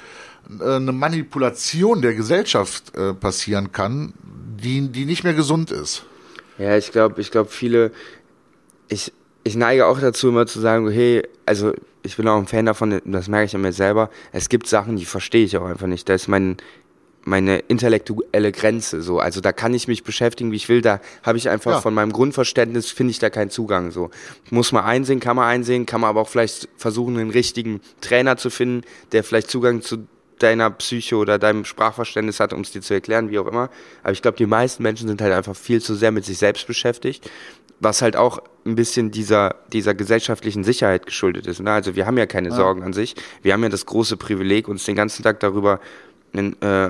Speaker 1: äh, eine Manipulation der Gesellschaft äh, passieren kann, die, die nicht mehr gesund ist.
Speaker 2: Ja, ich glaube, ich glaube, viele, ich, ich neige auch dazu, immer zu sagen, hey, also ich bin auch ein Fan davon, das merke ich an mir selber, es gibt Sachen, die verstehe ich auch einfach nicht. Da ist mein, meine intellektuelle Grenze so. Also da kann ich mich beschäftigen, wie ich will. Da habe ich einfach ja. von meinem Grundverständnis finde ich da keinen Zugang so. Muss man einsehen, kann man einsehen, kann man aber auch vielleicht versuchen, einen richtigen Trainer zu finden, der vielleicht Zugang zu deiner Psyche oder deinem Sprachverständnis hat, um es dir zu erklären, wie auch immer. Aber ich glaube, die meisten Menschen sind halt einfach viel zu sehr mit sich selbst beschäftigt, was halt auch ein bisschen dieser, dieser gesellschaftlichen Sicherheit geschuldet ist. Ne? Also wir haben ja keine ja. Sorgen an sich. Wir haben ja das große Privileg, uns den ganzen Tag darüber äh,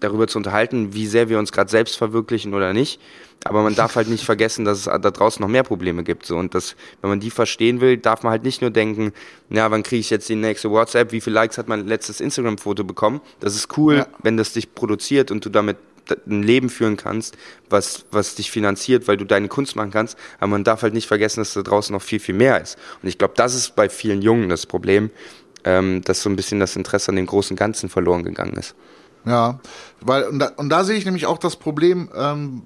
Speaker 2: darüber zu unterhalten, wie sehr wir uns gerade selbst verwirklichen oder nicht. Aber man darf halt nicht vergessen, dass es da draußen noch mehr Probleme gibt. So. Und das, wenn man die verstehen will, darf man halt nicht nur denken, ja, wann kriege ich jetzt die nächste WhatsApp, wie viele Likes hat mein letztes Instagram-Foto bekommen. Das ist cool, ja. wenn das dich produziert und du damit ein Leben führen kannst, was, was dich finanziert, weil du deine Kunst machen kannst. Aber man darf halt nicht vergessen, dass da draußen noch viel, viel mehr ist. Und ich glaube, das ist bei vielen Jungen das Problem, ähm, dass so ein bisschen das Interesse an dem großen Ganzen verloren gegangen ist.
Speaker 1: Ja, weil und da, und da sehe ich nämlich auch das Problem ähm,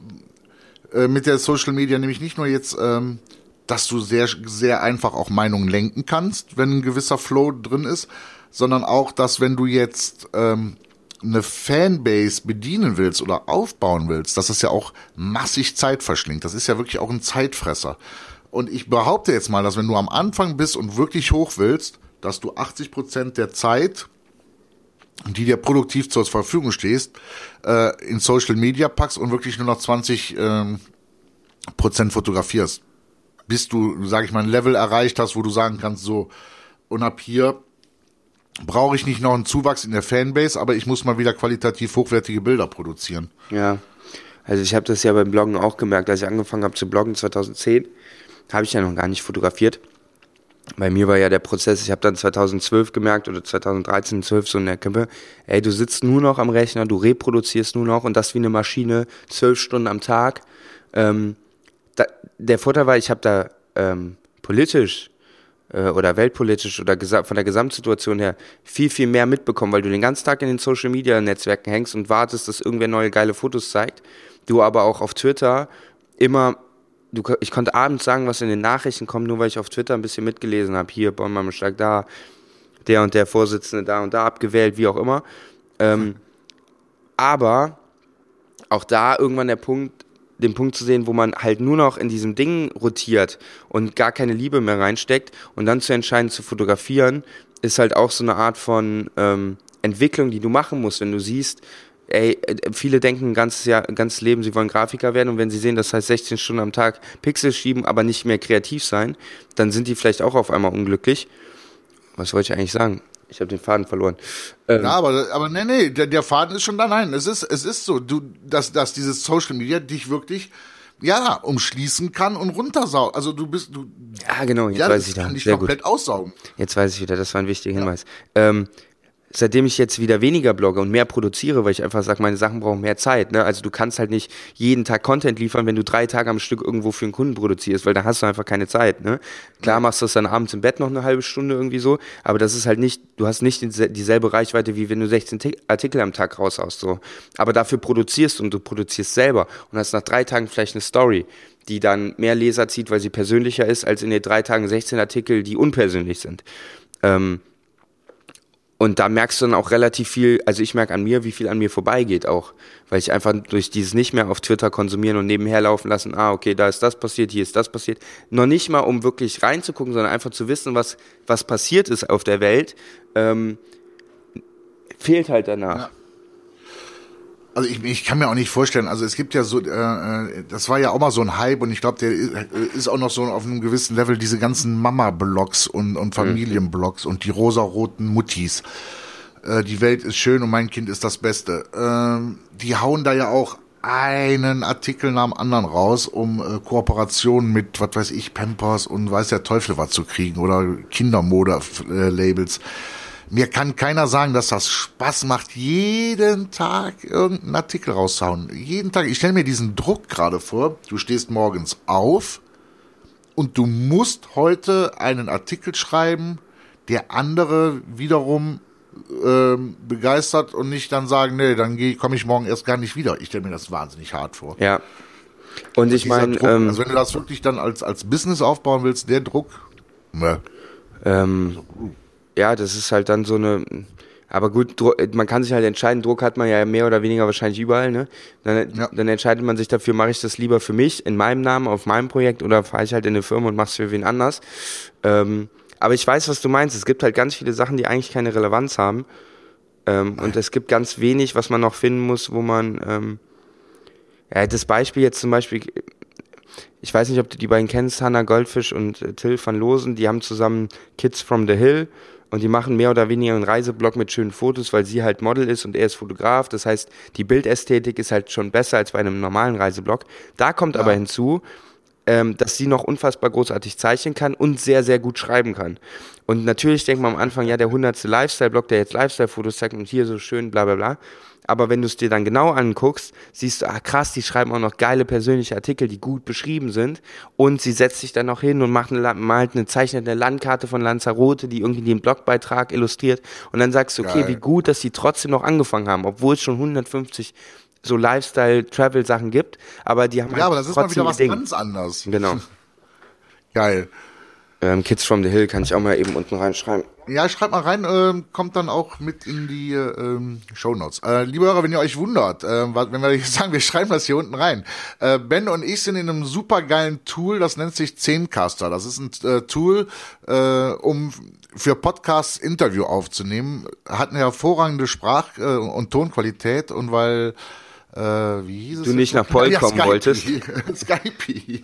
Speaker 1: äh, mit der Social Media, nämlich nicht nur jetzt, ähm, dass du sehr sehr einfach auch Meinungen lenken kannst, wenn ein gewisser Flow drin ist, sondern auch, dass wenn du jetzt ähm, eine Fanbase bedienen willst oder aufbauen willst, dass das ja auch massig Zeit verschlingt. Das ist ja wirklich auch ein Zeitfresser. Und ich behaupte jetzt mal, dass wenn du am Anfang bist und wirklich hoch willst, dass du 80 Prozent der Zeit, die dir produktiv zur Verfügung stehst, äh, in Social Media packst und wirklich nur noch 20 ähm, Prozent fotografierst. Bis du, sag ich mal, ein Level erreicht hast, wo du sagen kannst, so, und ab hier brauche ich nicht noch einen Zuwachs in der Fanbase, aber ich muss mal wieder qualitativ hochwertige Bilder produzieren.
Speaker 2: Ja, also ich habe das ja beim Bloggen auch gemerkt, als ich angefangen habe zu bloggen 2010, habe ich ja noch gar nicht fotografiert. Bei mir war ja der Prozess, ich habe dann 2012 gemerkt oder 2013, 12 so in der Kippe, ey, du sitzt nur noch am Rechner, du reproduzierst nur noch und das wie eine Maschine, zwölf Stunden am Tag. Ähm, da, der Vorteil war, ich habe da ähm, politisch äh, oder weltpolitisch oder von der Gesamtsituation her viel, viel mehr mitbekommen, weil du den ganzen Tag in den Social Media Netzwerken hängst und wartest, dass irgendwer neue geile Fotos zeigt. Du aber auch auf Twitter immer, du, ich konnte abends sagen, was in den Nachrichten kommt, nur weil ich auf Twitter ein bisschen mitgelesen habe. Hier, Bonn stark da, der und der Vorsitzende da und da abgewählt, wie auch immer. Ähm, aber auch da irgendwann der Punkt, den Punkt zu sehen, wo man halt nur noch in diesem Ding rotiert und gar keine Liebe mehr reinsteckt und dann zu entscheiden zu fotografieren, ist halt auch so eine Art von ähm, Entwicklung, die du machen musst, wenn du siehst, ey, viele denken ein ganzes Jahr, ein ganzes Leben, sie wollen Grafiker werden und wenn sie sehen, das heißt 16 Stunden am Tag Pixel schieben, aber nicht mehr kreativ sein, dann sind die vielleicht auch auf einmal unglücklich. Was wollte ich eigentlich sagen? Ich habe den Faden verloren.
Speaker 1: Ähm, ja, aber, aber nee, nee, der, der Faden ist schon da. Nein, es ist, es ist so, du, dass, dass dieses Social Media dich wirklich ja, umschließen kann und runtersaugen. Also du bist, du.
Speaker 2: Ja, genau, jetzt ja, weiß ich da.
Speaker 1: Kann dich komplett gut. aussaugen.
Speaker 2: Jetzt weiß ich wieder, das war ein wichtiger ja. Hinweis. Ähm, seitdem ich jetzt wieder weniger blogge und mehr produziere, weil ich einfach sage, meine Sachen brauchen mehr Zeit. Ne? Also du kannst halt nicht jeden Tag Content liefern, wenn du drei Tage am Stück irgendwo für einen Kunden produzierst, weil da hast du einfach keine Zeit. Ne? Klar machst du das dann abends im Bett noch eine halbe Stunde irgendwie so, aber das ist halt nicht, du hast nicht dieselbe Reichweite, wie wenn du 16 Artikel am Tag raushaust. So. Aber dafür produzierst und du produzierst selber und hast nach drei Tagen vielleicht eine Story die dann mehr Leser zieht, weil sie persönlicher ist, als in den drei Tagen 16 Artikel, die unpersönlich sind. Ähm, und da merkst du dann auch relativ viel, also ich merke an mir, wie viel an mir vorbeigeht auch, weil ich einfach durch dieses nicht mehr auf Twitter konsumieren und nebenher laufen lassen, ah, okay, da ist das passiert, hier ist das passiert, noch nicht mal, um wirklich reinzugucken, sondern einfach zu wissen, was, was passiert ist auf der Welt, ähm, fehlt halt danach. Ja
Speaker 1: also ich, ich kann mir auch nicht vorstellen, also es gibt ja so, äh, äh das war ja auch mal so ein Hype und ich glaube, der ist auch noch so auf einem gewissen Level diese ganzen Mama-Blogs und, und Familienblogs und die rosaroten Muttis. Äh, die Welt ist schön und mein Kind ist das Beste. Ähm, die hauen da ja auch einen Artikel nach dem anderen raus, um äh, Kooperationen mit, was weiß ich, Pampers und weiß der Teufel was zu kriegen oder Kindermode-Labels. Äh, mir kann keiner sagen, dass das Spaß macht, jeden Tag irgendeinen Artikel rauszuhauen. Jeden Tag. Ich stelle mir diesen Druck gerade vor. Du stehst morgens auf und du musst heute einen Artikel schreiben, der andere wiederum ähm, begeistert und nicht dann sagen, nee, dann komme ich morgen erst gar nicht wieder. Ich stelle mir das wahnsinnig hart vor.
Speaker 2: Ja. Und ich meine,
Speaker 1: ähm, also wenn du das wirklich dann als als Business aufbauen willst, der Druck.
Speaker 2: Ne. Ähm, ja, das ist halt dann so eine. Aber gut, man kann sich halt entscheiden, Druck hat man ja mehr oder weniger wahrscheinlich überall, ne? Dann, ja. dann entscheidet man sich dafür, mache ich das lieber für mich, in meinem Namen, auf meinem Projekt oder fahre ich halt in eine Firma und mache es für wen anders. Ähm, aber ich weiß, was du meinst. Es gibt halt ganz viele Sachen, die eigentlich keine Relevanz haben. Ähm, und es gibt ganz wenig, was man noch finden muss, wo man. Ähm, ja, das Beispiel jetzt zum Beispiel, ich weiß nicht, ob du die beiden kennst, Hannah Goldfisch und äh, Till van Losen, die haben zusammen Kids from the Hill und die machen mehr oder weniger einen Reiseblog mit schönen Fotos, weil sie halt Model ist und er ist Fotograf. Das heißt, die Bildästhetik ist halt schon besser als bei einem normalen Reiseblog. Da kommt ja. aber hinzu, ähm, dass sie noch unfassbar großartig zeichnen kann und sehr, sehr gut schreiben kann. Und natürlich denkt man am Anfang, ja, der hundertste Lifestyle-Blog, der jetzt Lifestyle-Fotos zeigt und hier so schön, bla bla bla. Aber wenn du es dir dann genau anguckst, siehst du, ah krass, die schreiben auch noch geile persönliche Artikel, die gut beschrieben sind. Und sie setzt sich dann noch hin und macht eine, malt eine zeichnete Landkarte von Lanzarote, die irgendwie den Blogbeitrag illustriert. Und dann sagst du, okay, Geil. wie gut, dass sie trotzdem noch angefangen haben, obwohl es schon 150 so Lifestyle-Travel-Sachen gibt. Aber die haben
Speaker 1: ja, halt aber das ist mal wieder was Ding. ganz anderes.
Speaker 2: Genau.
Speaker 1: Geil.
Speaker 2: Ähm, Kids from the Hill kann ich auch mal eben unten reinschreiben.
Speaker 1: Ja, schreibt mal rein, ähm, kommt dann auch mit in die ähm, Show Notes. Äh, liebe Hörer, wenn ihr euch wundert, äh, wenn wir sagen, wir schreiben das hier unten rein. Äh, ben und ich sind in einem super geilen Tool, das nennt sich Zehncaster. Das ist ein äh, Tool, äh, um für Podcasts Interview aufzunehmen. Hat eine hervorragende Sprach- äh, und Tonqualität und weil äh, wie hieß es?
Speaker 2: Du nicht nach Poll ja, kommen Skype, wolltest.
Speaker 1: Skype.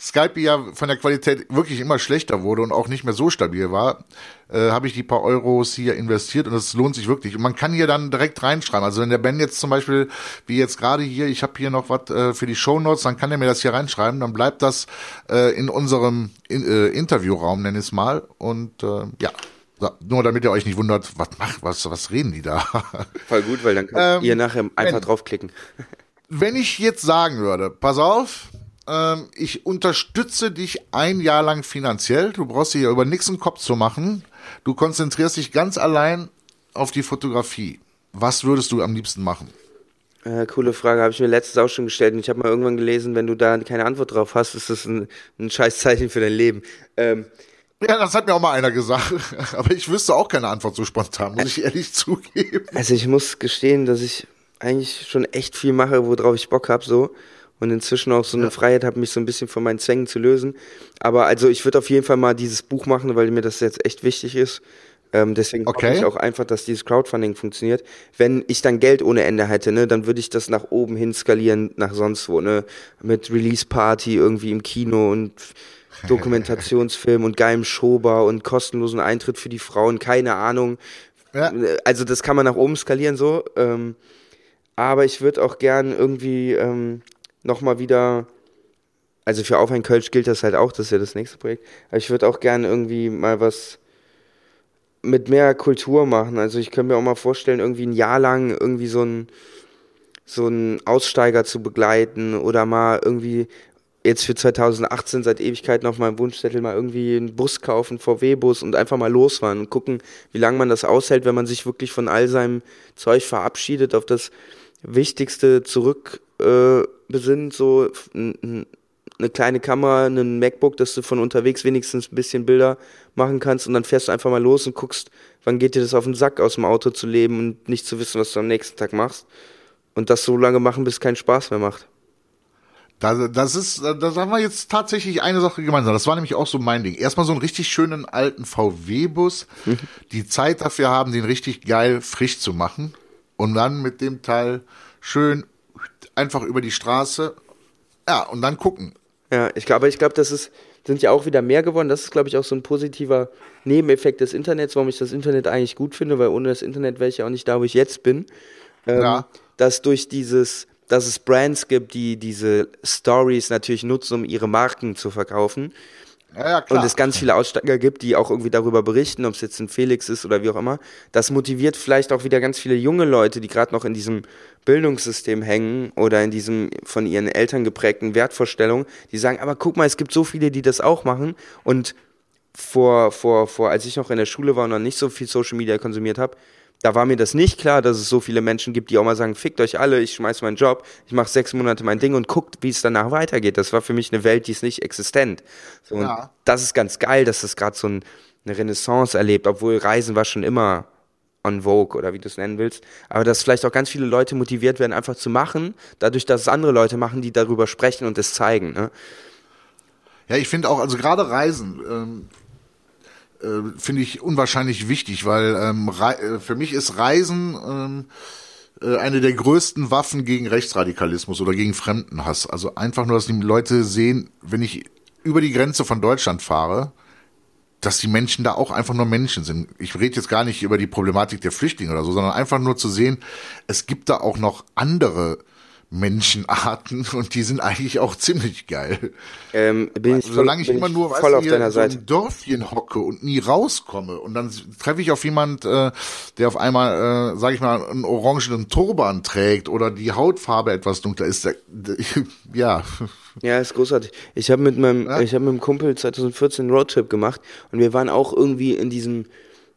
Speaker 1: Skype ja von der Qualität wirklich immer schlechter wurde und auch nicht mehr so stabil war, äh, habe ich die paar Euros hier investiert und es lohnt sich wirklich. Und man kann hier dann direkt reinschreiben. Also wenn der Ben jetzt zum Beispiel, wie jetzt gerade hier, ich habe hier noch was äh, für die Show Notes, dann kann er mir das hier reinschreiben, dann bleibt das äh, in unserem in, äh, Interviewraum, nenn ich es mal. Und äh, ja, nur damit ihr euch nicht wundert, was macht, was, was reden die da?
Speaker 2: Voll gut, weil dann könnt ähm, ihr nachher einfach wenn, draufklicken.
Speaker 1: Wenn ich jetzt sagen würde, pass auf, ähm, ich unterstütze dich ein Jahr lang finanziell, du brauchst dir über nichts im Kopf zu machen, du konzentrierst dich ganz allein auf die Fotografie. Was würdest du am liebsten machen?
Speaker 2: Äh, coole Frage, habe ich mir letztens auch schon gestellt und ich habe mal irgendwann gelesen, wenn du da keine Antwort drauf hast, ist das ein, ein scheiß Zeichen für dein Leben. Ähm,
Speaker 1: ja, das hat mir auch mal einer gesagt. Aber ich wüsste auch keine Antwort so spontan, muss ich ehrlich zugeben.
Speaker 2: Also ich muss gestehen, dass ich eigentlich schon echt viel mache, worauf ich Bock habe, so. Und inzwischen auch so eine ja. Freiheit habe, mich so ein bisschen von meinen Zwängen zu lösen. Aber also ich würde auf jeden Fall mal dieses Buch machen, weil mir das jetzt echt wichtig ist. Ähm, deswegen okay. hoffe ich auch einfach, dass dieses Crowdfunding funktioniert. Wenn ich dann Geld ohne Ende hätte, ne, dann würde ich das nach oben hin skalieren, nach sonst wo, ne? Mit Release Party irgendwie im Kino und Dokumentationsfilm und geilem Schober und kostenlosen Eintritt für die Frauen, keine Ahnung. Ja. Also das kann man nach oben skalieren so. Ähm, aber ich würde auch gern irgendwie ähm, nochmal wieder, also für Auf ein Kölsch gilt das halt auch, das ist ja das nächste Projekt, aber ich würde auch gern irgendwie mal was mit mehr Kultur machen. Also ich könnte mir auch mal vorstellen, irgendwie ein Jahr lang irgendwie so ein so einen Aussteiger zu begleiten oder mal irgendwie jetzt für 2018 seit Ewigkeiten auf meinem Wunschzettel mal irgendwie einen Bus kaufen, VW-Bus und einfach mal losfahren und gucken, wie lange man das aushält, wenn man sich wirklich von all seinem Zeug verabschiedet, auf das Wichtigste zurück äh, besinnt, so eine kleine Kamera, ein MacBook, dass du von unterwegs wenigstens ein bisschen Bilder machen kannst und dann fährst du einfach mal los und guckst, wann geht dir das auf den Sack, aus dem Auto zu leben und nicht zu wissen, was du am nächsten Tag machst. Und das so lange machen, bis es keinen Spaß mehr macht.
Speaker 1: Da, das ist, da haben wir jetzt tatsächlich eine Sache gemeinsam. Das war nämlich auch so mein Ding. Erstmal so einen richtig schönen alten VW-Bus, die Zeit dafür haben, den richtig geil frisch zu machen und dann mit dem Teil schön einfach über die Straße, ja, und dann gucken.
Speaker 2: Ja, ich glaube, ich glaube, das ist, sind ja auch wieder mehr geworden. Das ist, glaube ich, auch so ein positiver Nebeneffekt des Internets, warum ich das Internet eigentlich gut finde, weil ohne das Internet wäre ich ja auch nicht da, wo ich jetzt bin. Ähm, ja. Dass durch dieses, dass es Brands gibt, die diese Stories natürlich nutzen, um ihre Marken zu verkaufen. Ja, klar. Und es ganz viele Aussteiger gibt, die auch irgendwie darüber berichten, ob es jetzt ein Felix ist oder wie auch immer. Das motiviert vielleicht auch wieder ganz viele junge Leute, die gerade noch in diesem Bildungssystem hängen oder in diesem von ihren Eltern geprägten Wertvorstellungen, die sagen, aber guck mal, es gibt so viele, die das auch machen. Und vor, vor, vor, als ich noch in der Schule war und noch nicht so viel Social Media konsumiert habe, da war mir das nicht klar, dass es so viele Menschen gibt, die auch mal sagen, fickt euch alle, ich schmeiß meinen Job, ich mache sechs Monate mein Ding und guckt, wie es danach weitergeht. Das war für mich eine Welt, die ist nicht existent. So, ja. Und das ist ganz geil, dass das gerade so ein, eine Renaissance erlebt, obwohl Reisen war schon immer on Vogue oder wie du es nennen willst. Aber dass vielleicht auch ganz viele Leute motiviert werden, einfach zu machen, dadurch, dass es andere Leute machen, die darüber sprechen und es zeigen. Ne?
Speaker 1: Ja, ich finde auch, also gerade Reisen, ähm, äh, finde ich unwahrscheinlich wichtig, weil ähm, äh, für mich ist Reisen ähm, äh, eine der größten Waffen gegen Rechtsradikalismus oder gegen Fremdenhass. Also einfach nur, dass die Leute sehen, wenn ich über die Grenze von Deutschland fahre, dass die Menschen da auch einfach nur Menschen sind. Ich rede jetzt gar nicht über die Problematik der Flüchtlinge oder so, sondern einfach nur zu sehen, es gibt da auch noch andere Menschenarten und die sind eigentlich auch ziemlich geil.
Speaker 2: Ähm, bin ich
Speaker 1: Solange ich immer nur
Speaker 2: voll
Speaker 1: weißt,
Speaker 2: auf deiner
Speaker 1: hier so
Speaker 2: Seite.
Speaker 1: ein Dörfchen hocke und nie rauskomme und dann treffe ich auf jemand, äh, der auf einmal, äh, sage ich mal, einen orangenen Turban trägt oder die Hautfarbe etwas dunkler ist. Da- Ja,
Speaker 2: Ja, ist großartig. Ich habe mit meinem, ich habe mit einem Kumpel 2014 einen Roadtrip gemacht und wir waren auch irgendwie in diesem,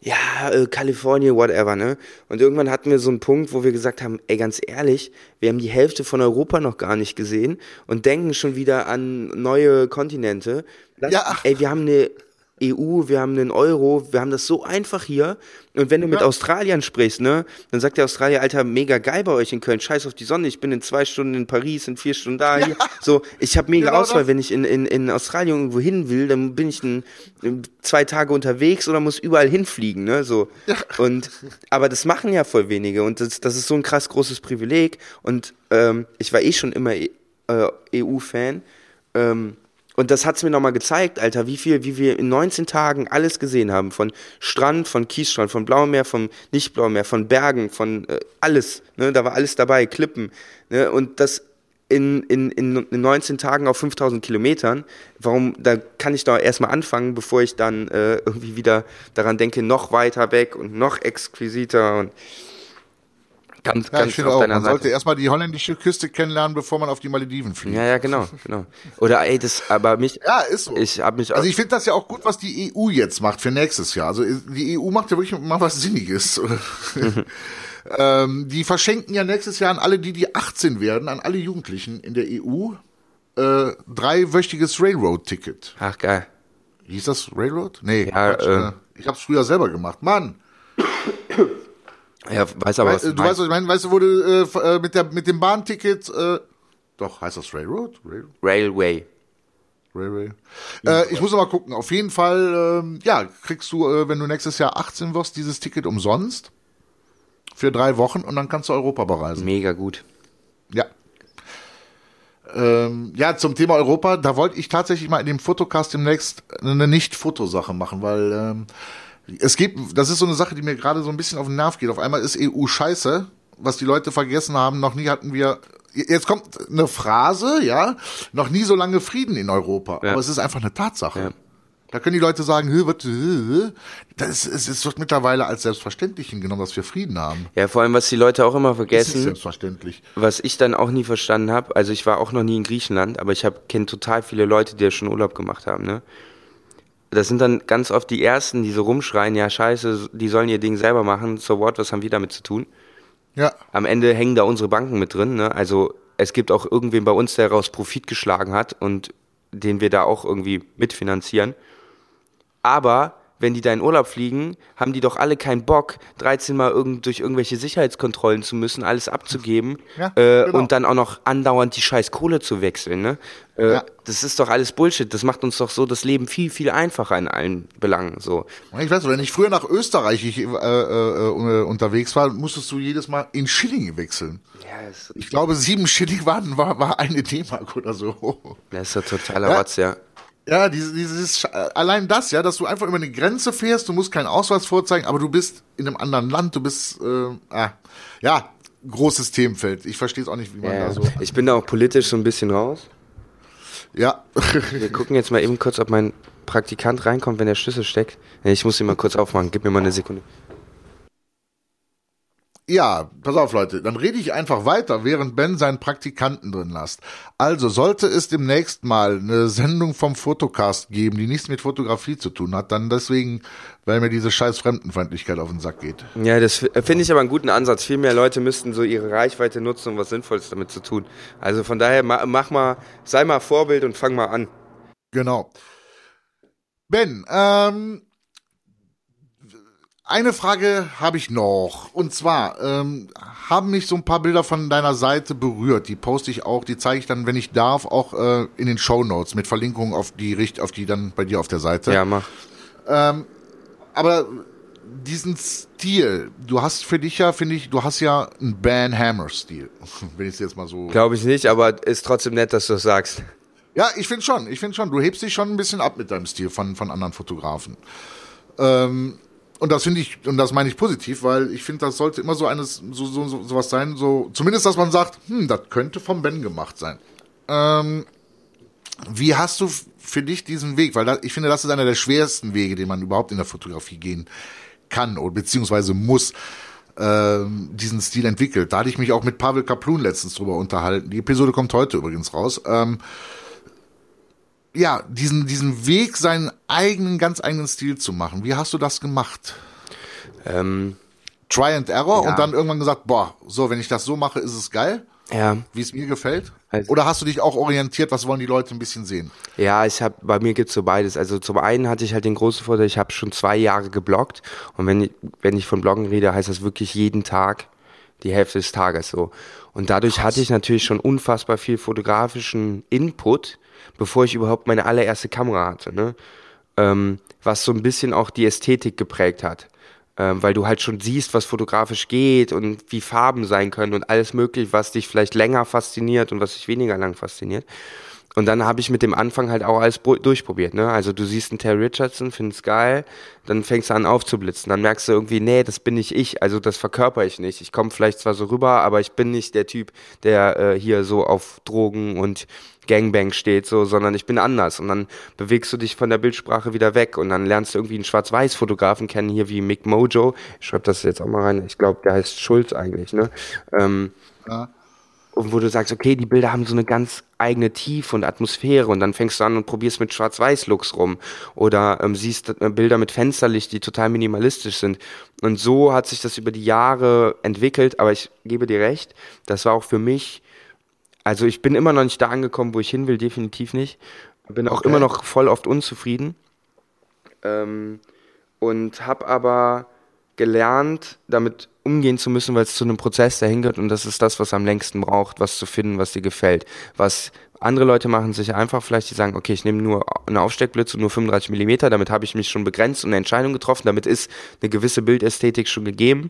Speaker 2: ja, äh, Kalifornien, whatever, ne? Und irgendwann hatten wir so einen Punkt, wo wir gesagt haben, ey, ganz ehrlich, wir haben die Hälfte von Europa noch gar nicht gesehen und denken schon wieder an neue Kontinente. Lass,
Speaker 1: Ja.
Speaker 2: Ey, wir haben eine EU, wir haben einen Euro, wir haben das so einfach hier. Und wenn du mit
Speaker 1: Ja.
Speaker 2: Australiern sprichst, ne, dann sagt der Australier, Alter, mega geil bei euch in Köln, scheiß auf die Sonne, ich bin in zwei Stunden in Paris, in vier Stunden da. Hier. So, ich habe mega
Speaker 1: Genau
Speaker 2: Auswahl,
Speaker 1: das.
Speaker 2: wenn ich in, in, in Australien irgendwo hin will, dann bin ich ein, zwei Tage unterwegs oder muss überall hinfliegen, ne, so. Und, aber das machen ja voll wenige und das, das ist so ein krass großes Privileg und ähm, ich war eh schon immer äh, EU-Fan. Ähm, und das hat's mir nochmal gezeigt, Alter, wie viel, wie wir in 19 Tagen alles gesehen haben. Von Strand, von Kiesstrand, von Blauem Meer, vom Nicht-Blauem Meer, von Bergen, von äh, alles. Ne? Da war alles dabei, Klippen. Ne? Und das in, in, in, in 19 Tagen auf 5000 Kilometern. Warum, da kann ich doch erstmal anfangen, bevor ich dann äh, irgendwie wieder daran denke, noch weiter weg und noch exquisiter und ganz,
Speaker 1: ja
Speaker 2: ganz
Speaker 1: ich
Speaker 2: auf
Speaker 1: auch,
Speaker 2: deiner
Speaker 1: man
Speaker 2: Seite.
Speaker 1: sollte erstmal die holländische Küste kennenlernen, bevor man auf die Malediven fliegt.
Speaker 2: Ja, ja, genau, genau. Oder ey, das, aber mich,
Speaker 1: Ja, ist so.
Speaker 2: ich habe mich auch,
Speaker 1: Also ich finde das ja auch gut, was die EU jetzt macht für nächstes Jahr. Also die EU macht ja wirklich mal was Sinniges. ähm, die verschenken ja nächstes Jahr an alle, die die 18 werden, an alle Jugendlichen in der EU, äh, dreiwöchiges Railroad-Ticket.
Speaker 2: ach geil.
Speaker 1: Hieß das Railroad? Nee,
Speaker 2: Ja,
Speaker 1: Quatsch,
Speaker 2: äh,
Speaker 1: äh, ich hab's früher selber gemacht. Mann,
Speaker 2: Ja, weiß aber, was
Speaker 1: äh, du weißt, was ich meine, weißt du, wo du äh, äh, mit, der, mit dem Bahnticket, äh, doch, heißt das Railroad? Railroad?
Speaker 2: Railway.
Speaker 1: Railway. Äh, ich muss noch mal gucken. Auf jeden Fall, ähm, ja, kriegst du, äh, wenn du nächstes Jahr 18 wirst, dieses Ticket umsonst für drei Wochen und dann kannst du Europa bereisen.
Speaker 2: Mega gut.
Speaker 1: Ja. Ähm, ja, zum Thema Europa, da wollte ich tatsächlich mal in dem Fotocast demnächst eine Nicht-Fotosache machen, weil ähm, es gibt, das ist so eine Sache, die mir gerade so ein bisschen auf den Nerv geht. Auf einmal ist EU scheiße, was die Leute vergessen haben. Noch nie hatten wir, jetzt kommt eine Phrase, ja, noch nie so lange Frieden in Europa.
Speaker 2: Ja.
Speaker 1: Aber es ist einfach eine Tatsache.
Speaker 2: Ja.
Speaker 1: Da können die Leute sagen, "Hö, was, hö, das ist, es wird mittlerweile als selbstverständlich hingenommen, dass wir Frieden haben.
Speaker 2: Ja, vor allem, was die Leute auch immer
Speaker 1: Das ist
Speaker 2: vergessen,
Speaker 1: selbstverständlich.
Speaker 2: was ich dann auch nie verstanden habe, also ich war auch noch nie in Griechenland, aber ich kenne total viele Leute, die ja schon Urlaub gemacht haben, ne? Das sind dann ganz oft die Ersten, die so rumschreien, ja scheiße, die sollen ihr Ding selber machen, so what, was haben wir damit zu tun?
Speaker 1: Ja.
Speaker 2: Am Ende hängen da unsere Banken mit drin, ne? Also es gibt auch irgendwen bei uns, der daraus Profit geschlagen hat und den wir da auch irgendwie mitfinanzieren. Aber wenn die da in Urlaub fliegen, haben die doch alle keinen Bock, 13 Mal irgend, durch irgendwelche Sicherheitskontrollen zu müssen, alles abzugeben
Speaker 1: Ja,
Speaker 2: äh,
Speaker 1: genau.
Speaker 2: und dann auch noch andauernd die scheiß Kohle zu wechseln. Ne? Äh,
Speaker 1: Ja.
Speaker 2: Das ist doch alles Bullshit. Das macht uns doch so das Leben viel, viel einfacher in allen Belangen. So.
Speaker 1: Ich weiß, wenn ich früher nach Österreich ich, äh, äh, äh, unterwegs war, musstest du jedes Mal in Schilling wechseln.
Speaker 2: Ja,
Speaker 1: Ich glaube, sieben Schilling waren, war, war eine D-Mark oder so.
Speaker 2: das ist doch totaler
Speaker 1: Ja.
Speaker 2: Rotz, ja.
Speaker 1: Ja, dieses, dieses, allein das, ja, dass du einfach über eine Grenze fährst, du musst keinen Ausweis vorzeigen, aber du bist in einem anderen Land, du bist, äh, ah, ja, großes Themenfeld. Ich verstehe es auch nicht, wie man
Speaker 2: Ja,
Speaker 1: da so.
Speaker 2: Ich bin da auch politisch so ein bisschen raus.
Speaker 1: Ja.
Speaker 2: Wir gucken jetzt mal eben kurz, ob mein Praktikant reinkommt, wenn der Schlüssel steckt. Ich muss ihn mal kurz aufmachen. Gib mir mal eine Sekunde.
Speaker 1: Ja, pass auf, Leute, dann rede ich einfach weiter, während Ben seinen Praktikanten drin lässt. Also, sollte es demnächst mal eine Sendung vom Fotocast geben, die nichts mit Fotografie zu tun hat, dann deswegen, weil mir diese scheiß Fremdenfeindlichkeit auf den Sack geht.
Speaker 2: Ja, das f- finde ich aber einen guten Ansatz. Viel mehr Leute müssten so ihre Reichweite nutzen, um was Sinnvolles damit zu tun. Also von daher, ma- mach mal, sei mal Vorbild und fang mal an.
Speaker 1: Genau. Ben, ähm, eine Frage habe ich noch. Und zwar ähm, haben mich so ein paar Bilder von deiner Seite berührt. Die poste ich auch, die zeige ich dann, wenn ich darf, auch äh, in den Show Notes mit Verlinkungen auf die Richt, auf die dann bei dir auf der Seite.
Speaker 2: Ja, mach.
Speaker 1: Aber diesen Stil, du hast für dich ja, finde ich, du hast ja einen Ban Hammer Stil, wenn ich es jetzt mal so.
Speaker 2: Glaube ich nicht, aber ist trotzdem nett, dass du das sagst.
Speaker 1: Ja, ich finde schon, ich finde schon, du hebst dich schon ein bisschen ab mit deinem Stil von, von anderen Fotografen. Ähm, und das finde ich, und das meine ich positiv, weil ich finde, das sollte immer so eines, so, so, so, sowas sein, so, zumindest, dass man sagt, hm, das könnte vom Ben gemacht sein. Ähm, wie hast du für dich diesen Weg? Weil da, ich finde, das ist einer der schwersten Wege, den man überhaupt in der Fotografie gehen kann oder beziehungsweise muss ähm, diesen Stil entwickelt. Da hatte ich mich auch mit Pavel Kaplun letztens drüber unterhalten. Die Episode kommt heute übrigens raus. Ähm, ja, diesen, diesen Weg, seinen eigenen, ganz eigenen Stil zu machen. Wie hast du das gemacht?
Speaker 2: Ähm,
Speaker 1: Try and Error
Speaker 2: Ja.
Speaker 1: und dann irgendwann gesagt, boah, so, wenn ich das so mache, ist es geil,
Speaker 2: ja,
Speaker 1: wie es mir gefällt?
Speaker 2: Also-
Speaker 1: Oder hast du dich auch orientiert, was wollen die Leute ein bisschen sehen?
Speaker 2: Ja, ich habe bei mir gibt's so beides. Also zum einen hatte ich halt den großen Vorteil, ich habe schon zwei Jahre gebloggt und wenn ich, wenn ich von Bloggen rede, heißt das wirklich jeden Tag die Hälfte des Tages so. Und dadurch hatte ich natürlich schon unfassbar viel fotografischen Input, bevor ich überhaupt meine allererste Kamera hatte, ne? ähm, was so ein bisschen auch die Ästhetik geprägt hat. Ähm, weil du halt schon siehst, was fotografisch geht und wie Farben sein können und alles mögliche, was dich vielleicht länger fasziniert und was dich weniger lang fasziniert. Und dann habe ich mit dem Anfang halt auch alles durchprobiert. Ne? Also du siehst einen Terry Richardson, findest geil, dann fängst du an aufzublitzen. Dann merkst du irgendwie, nee, das bin nicht ich, also das verkörper ich nicht. Ich komme vielleicht zwar so rüber, aber ich bin nicht der Typ, der äh, hier so auf Drogen und Gangbang steht, so, sondern ich bin anders. Und dann bewegst du dich von der Bildsprache wieder weg und dann lernst du irgendwie einen Schwarz-Weiß-Fotografen kennen, hier wie Mick Mojo. Ich schreib das jetzt auch mal rein. Ich glaube, der heißt Schulz eigentlich, ne? Ähm,
Speaker 1: Ja.
Speaker 2: Und wo du sagst, okay, die Bilder haben so eine ganz eigene Tiefe und Atmosphäre und dann fängst du an und probierst mit Schwarz-Weiß-Looks rum oder ähm, siehst äh, Bilder mit Fensterlicht, die total minimalistisch sind. Und so hat sich das über die Jahre entwickelt, aber ich gebe dir recht, das war auch für mich, also ich bin immer noch nicht da angekommen, wo ich hin will, definitiv nicht. Bin auch
Speaker 1: Okay.
Speaker 2: immer noch voll oft unzufrieden. Ähm, und habe aber gelernt, damit umgehen zu müssen, weil es zu einem Prozess dahin gehört und das ist das, was am längsten braucht, was zu finden, was dir gefällt. Was andere Leute machen sich einfach vielleicht, die sagen, okay, ich nehme nur einen Aufsteckblitz und nur 35 Millimeter, damit habe ich mich schon begrenzt und eine Entscheidung getroffen, damit ist eine gewisse Bildästhetik schon gegeben.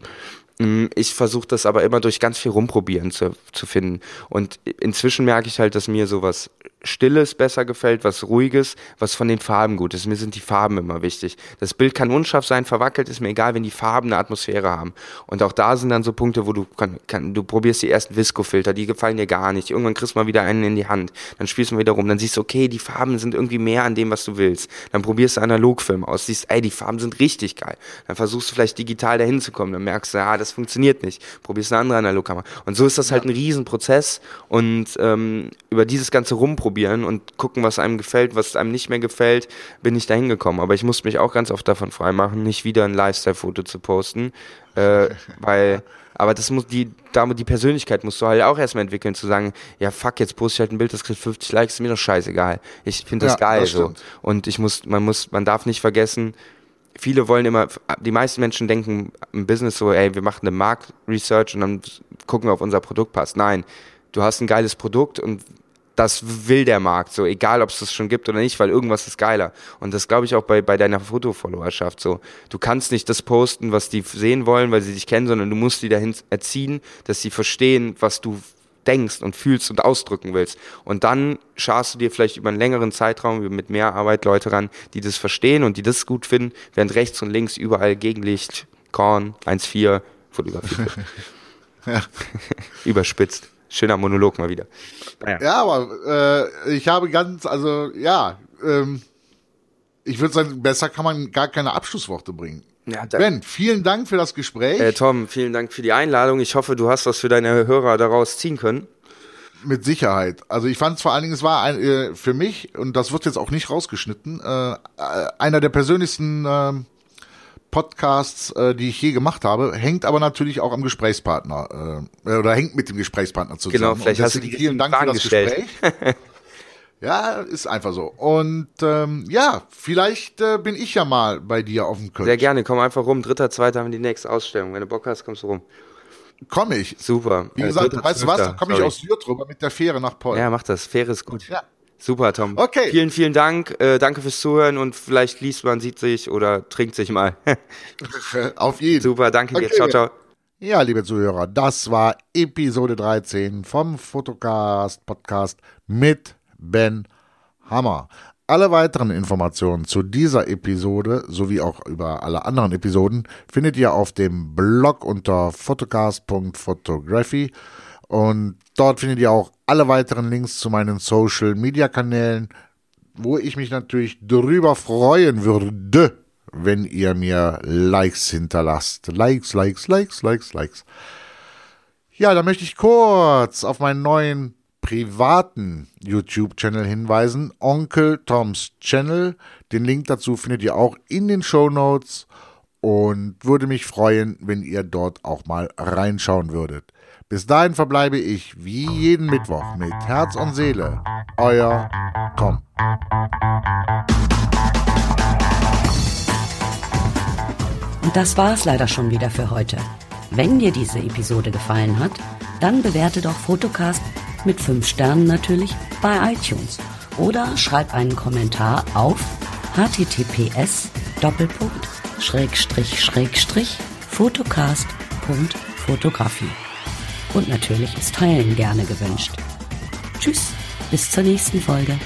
Speaker 2: Mm, Ich versuche das aber immer durch ganz viel rumprobieren zu, zu finden. Und inzwischen merke ich halt, dass mir sowas Stilles besser gefällt, was Ruhiges, was von den Farben gut ist. Mir sind die Farben immer wichtig. Das Bild kann unscharf sein, verwackelt, ist mir egal, wenn die Farben eine Atmosphäre haben. Und auch da sind dann so Punkte, wo du kann, kann, du probierst die ersten Visco-Filter, die gefallen dir gar nicht. Irgendwann kriegst du mal wieder einen in die Hand. Dann spielst du mal wieder rum. Dann siehst du, okay, die Farben sind irgendwie mehr an dem, was du willst. Dann probierst du Analogfilm aus, siehst, ey, die Farben sind richtig geil. Dann versuchst du vielleicht digital dahin zu kommen. Dann merkst du, ah, das funktioniert nicht. Probierst eine andere Analogkamera. Und so ist das halt ein Riesenprozess. Und ähm, über dieses ganze Rumprobieren und gucken, was einem gefällt, was einem nicht mehr gefällt, bin ich dahin gekommen. Aber ich musste mich auch ganz oft davon freimachen, nicht wieder ein Lifestyle-Foto zu posten. Äh, weil, aber das muss die, damit die Persönlichkeit musst du halt auch erstmal entwickeln, zu sagen, ja fuck, jetzt poste ich halt ein Bild, das kriegt 50 Likes, ist mir doch scheißegal. Ich finde das
Speaker 1: Ja,
Speaker 2: geil
Speaker 1: das
Speaker 2: so. Und ich muss, man muss, man darf nicht vergessen, viele wollen immer, die meisten Menschen denken im Business so, ey, wir machen eine Marktresearch und dann gucken wir, ob unser Produkt passt. Nein, du hast ein geiles Produkt und das will der Markt so, egal ob es das schon gibt oder nicht, weil irgendwas ist geiler. Und das glaube ich auch bei, bei deiner Fotofollowerschaft so. Du kannst nicht das posten, was die sehen wollen, weil sie dich kennen, sondern du musst die dahin erziehen, dass sie verstehen, was du denkst und fühlst und ausdrücken willst. Und dann scharst du dir vielleicht über einen längeren Zeitraum mit mehr Arbeit Leute ran, die das verstehen und die das gut finden, während rechts und links überall Gegenlicht, Korn, 1,4, Fotografie. Überspitzt. Schöner Monolog mal wieder. Naja.
Speaker 1: Ja, aber äh, ich habe ganz, also ja, ähm, ich würde sagen, besser kann man gar keine Abschlussworte bringen.
Speaker 2: Ja,
Speaker 1: Ben, vielen Dank für das Gespräch.
Speaker 2: Äh, Tom, vielen Dank für die Einladung. Ich hoffe, du hast was für deine Hörer daraus ziehen können.
Speaker 1: Mit Sicherheit. Also ich fand es vor allen Dingen, es war ein, äh, für mich, und das wird jetzt auch nicht rausgeschnitten, äh, äh, einer der persönlichsten ähm, Podcasts, äh, die ich je gemacht habe, hängt aber natürlich auch am Gesprächspartner äh, oder hängt mit dem Gesprächspartner zusammen.
Speaker 2: Genau, vielleicht hast du die
Speaker 1: vielen Dank
Speaker 2: richtigen
Speaker 1: für das
Speaker 2: Fragen
Speaker 1: Gespräch. ja, ist einfach so. Und ähm, ja, vielleicht äh, bin ich ja mal bei dir auf dem Köln.
Speaker 2: Sehr gerne, komm einfach rum. Dritter, zweiter haben wir die nächste Ausstellung. Wenn du Bock hast, kommst du rum.
Speaker 1: Komme ich.
Speaker 2: Super.
Speaker 1: Wie
Speaker 2: Äh,
Speaker 1: gesagt,
Speaker 2: dritter,
Speaker 1: weißt du was, komme ich aus Syrt rüber mit der Fähre nach Polen.
Speaker 2: Ja, mach das. Fähre ist gut.
Speaker 1: Ja.
Speaker 2: Super, Tom.
Speaker 1: Okay.
Speaker 2: Vielen, vielen Dank. Äh, danke fürs Zuhören und vielleicht liest man, sieht sich oder trinkt sich mal.
Speaker 1: Auf jeden.
Speaker 2: Super, danke dir.
Speaker 1: Okay.
Speaker 2: Ciao, ciao.
Speaker 1: Ja, liebe Zuhörer, das war Episode 13 vom Fotocast Podcast mit Ben Hammer. Alle weiteren Informationen zu dieser Episode sowie auch über alle anderen Episoden findet ihr auf dem Blog unter photocast.photography und dort findet ihr auch alle weiteren Links zu meinen Social Media Kanälen, wo ich mich natürlich drüber freuen würde, wenn ihr mir Likes hinterlasst. Likes, Likes, Likes, Likes, Likes. Ja, da möchte ich kurz auf meinen neuen privaten YouTube-Channel hinweisen, Onkel Toms Channel. Den Link dazu findet ihr auch in den Show Notes und würde mich freuen, wenn ihr dort auch mal reinschauen würdet. Bis dahin verbleibe ich wie jeden Mittwoch mit Herz und Seele. Euer Tom.
Speaker 3: Und das war es leider schon wieder für heute. Wenn dir diese Episode gefallen hat, dann bewerte doch Fotocast mit 5 Sternen natürlich bei iTunes oder schreib einen Kommentar auf https fotocast.fotografie. Und natürlich ist Teilen gerne gewünscht. Tschüss, bis zur nächsten Folge.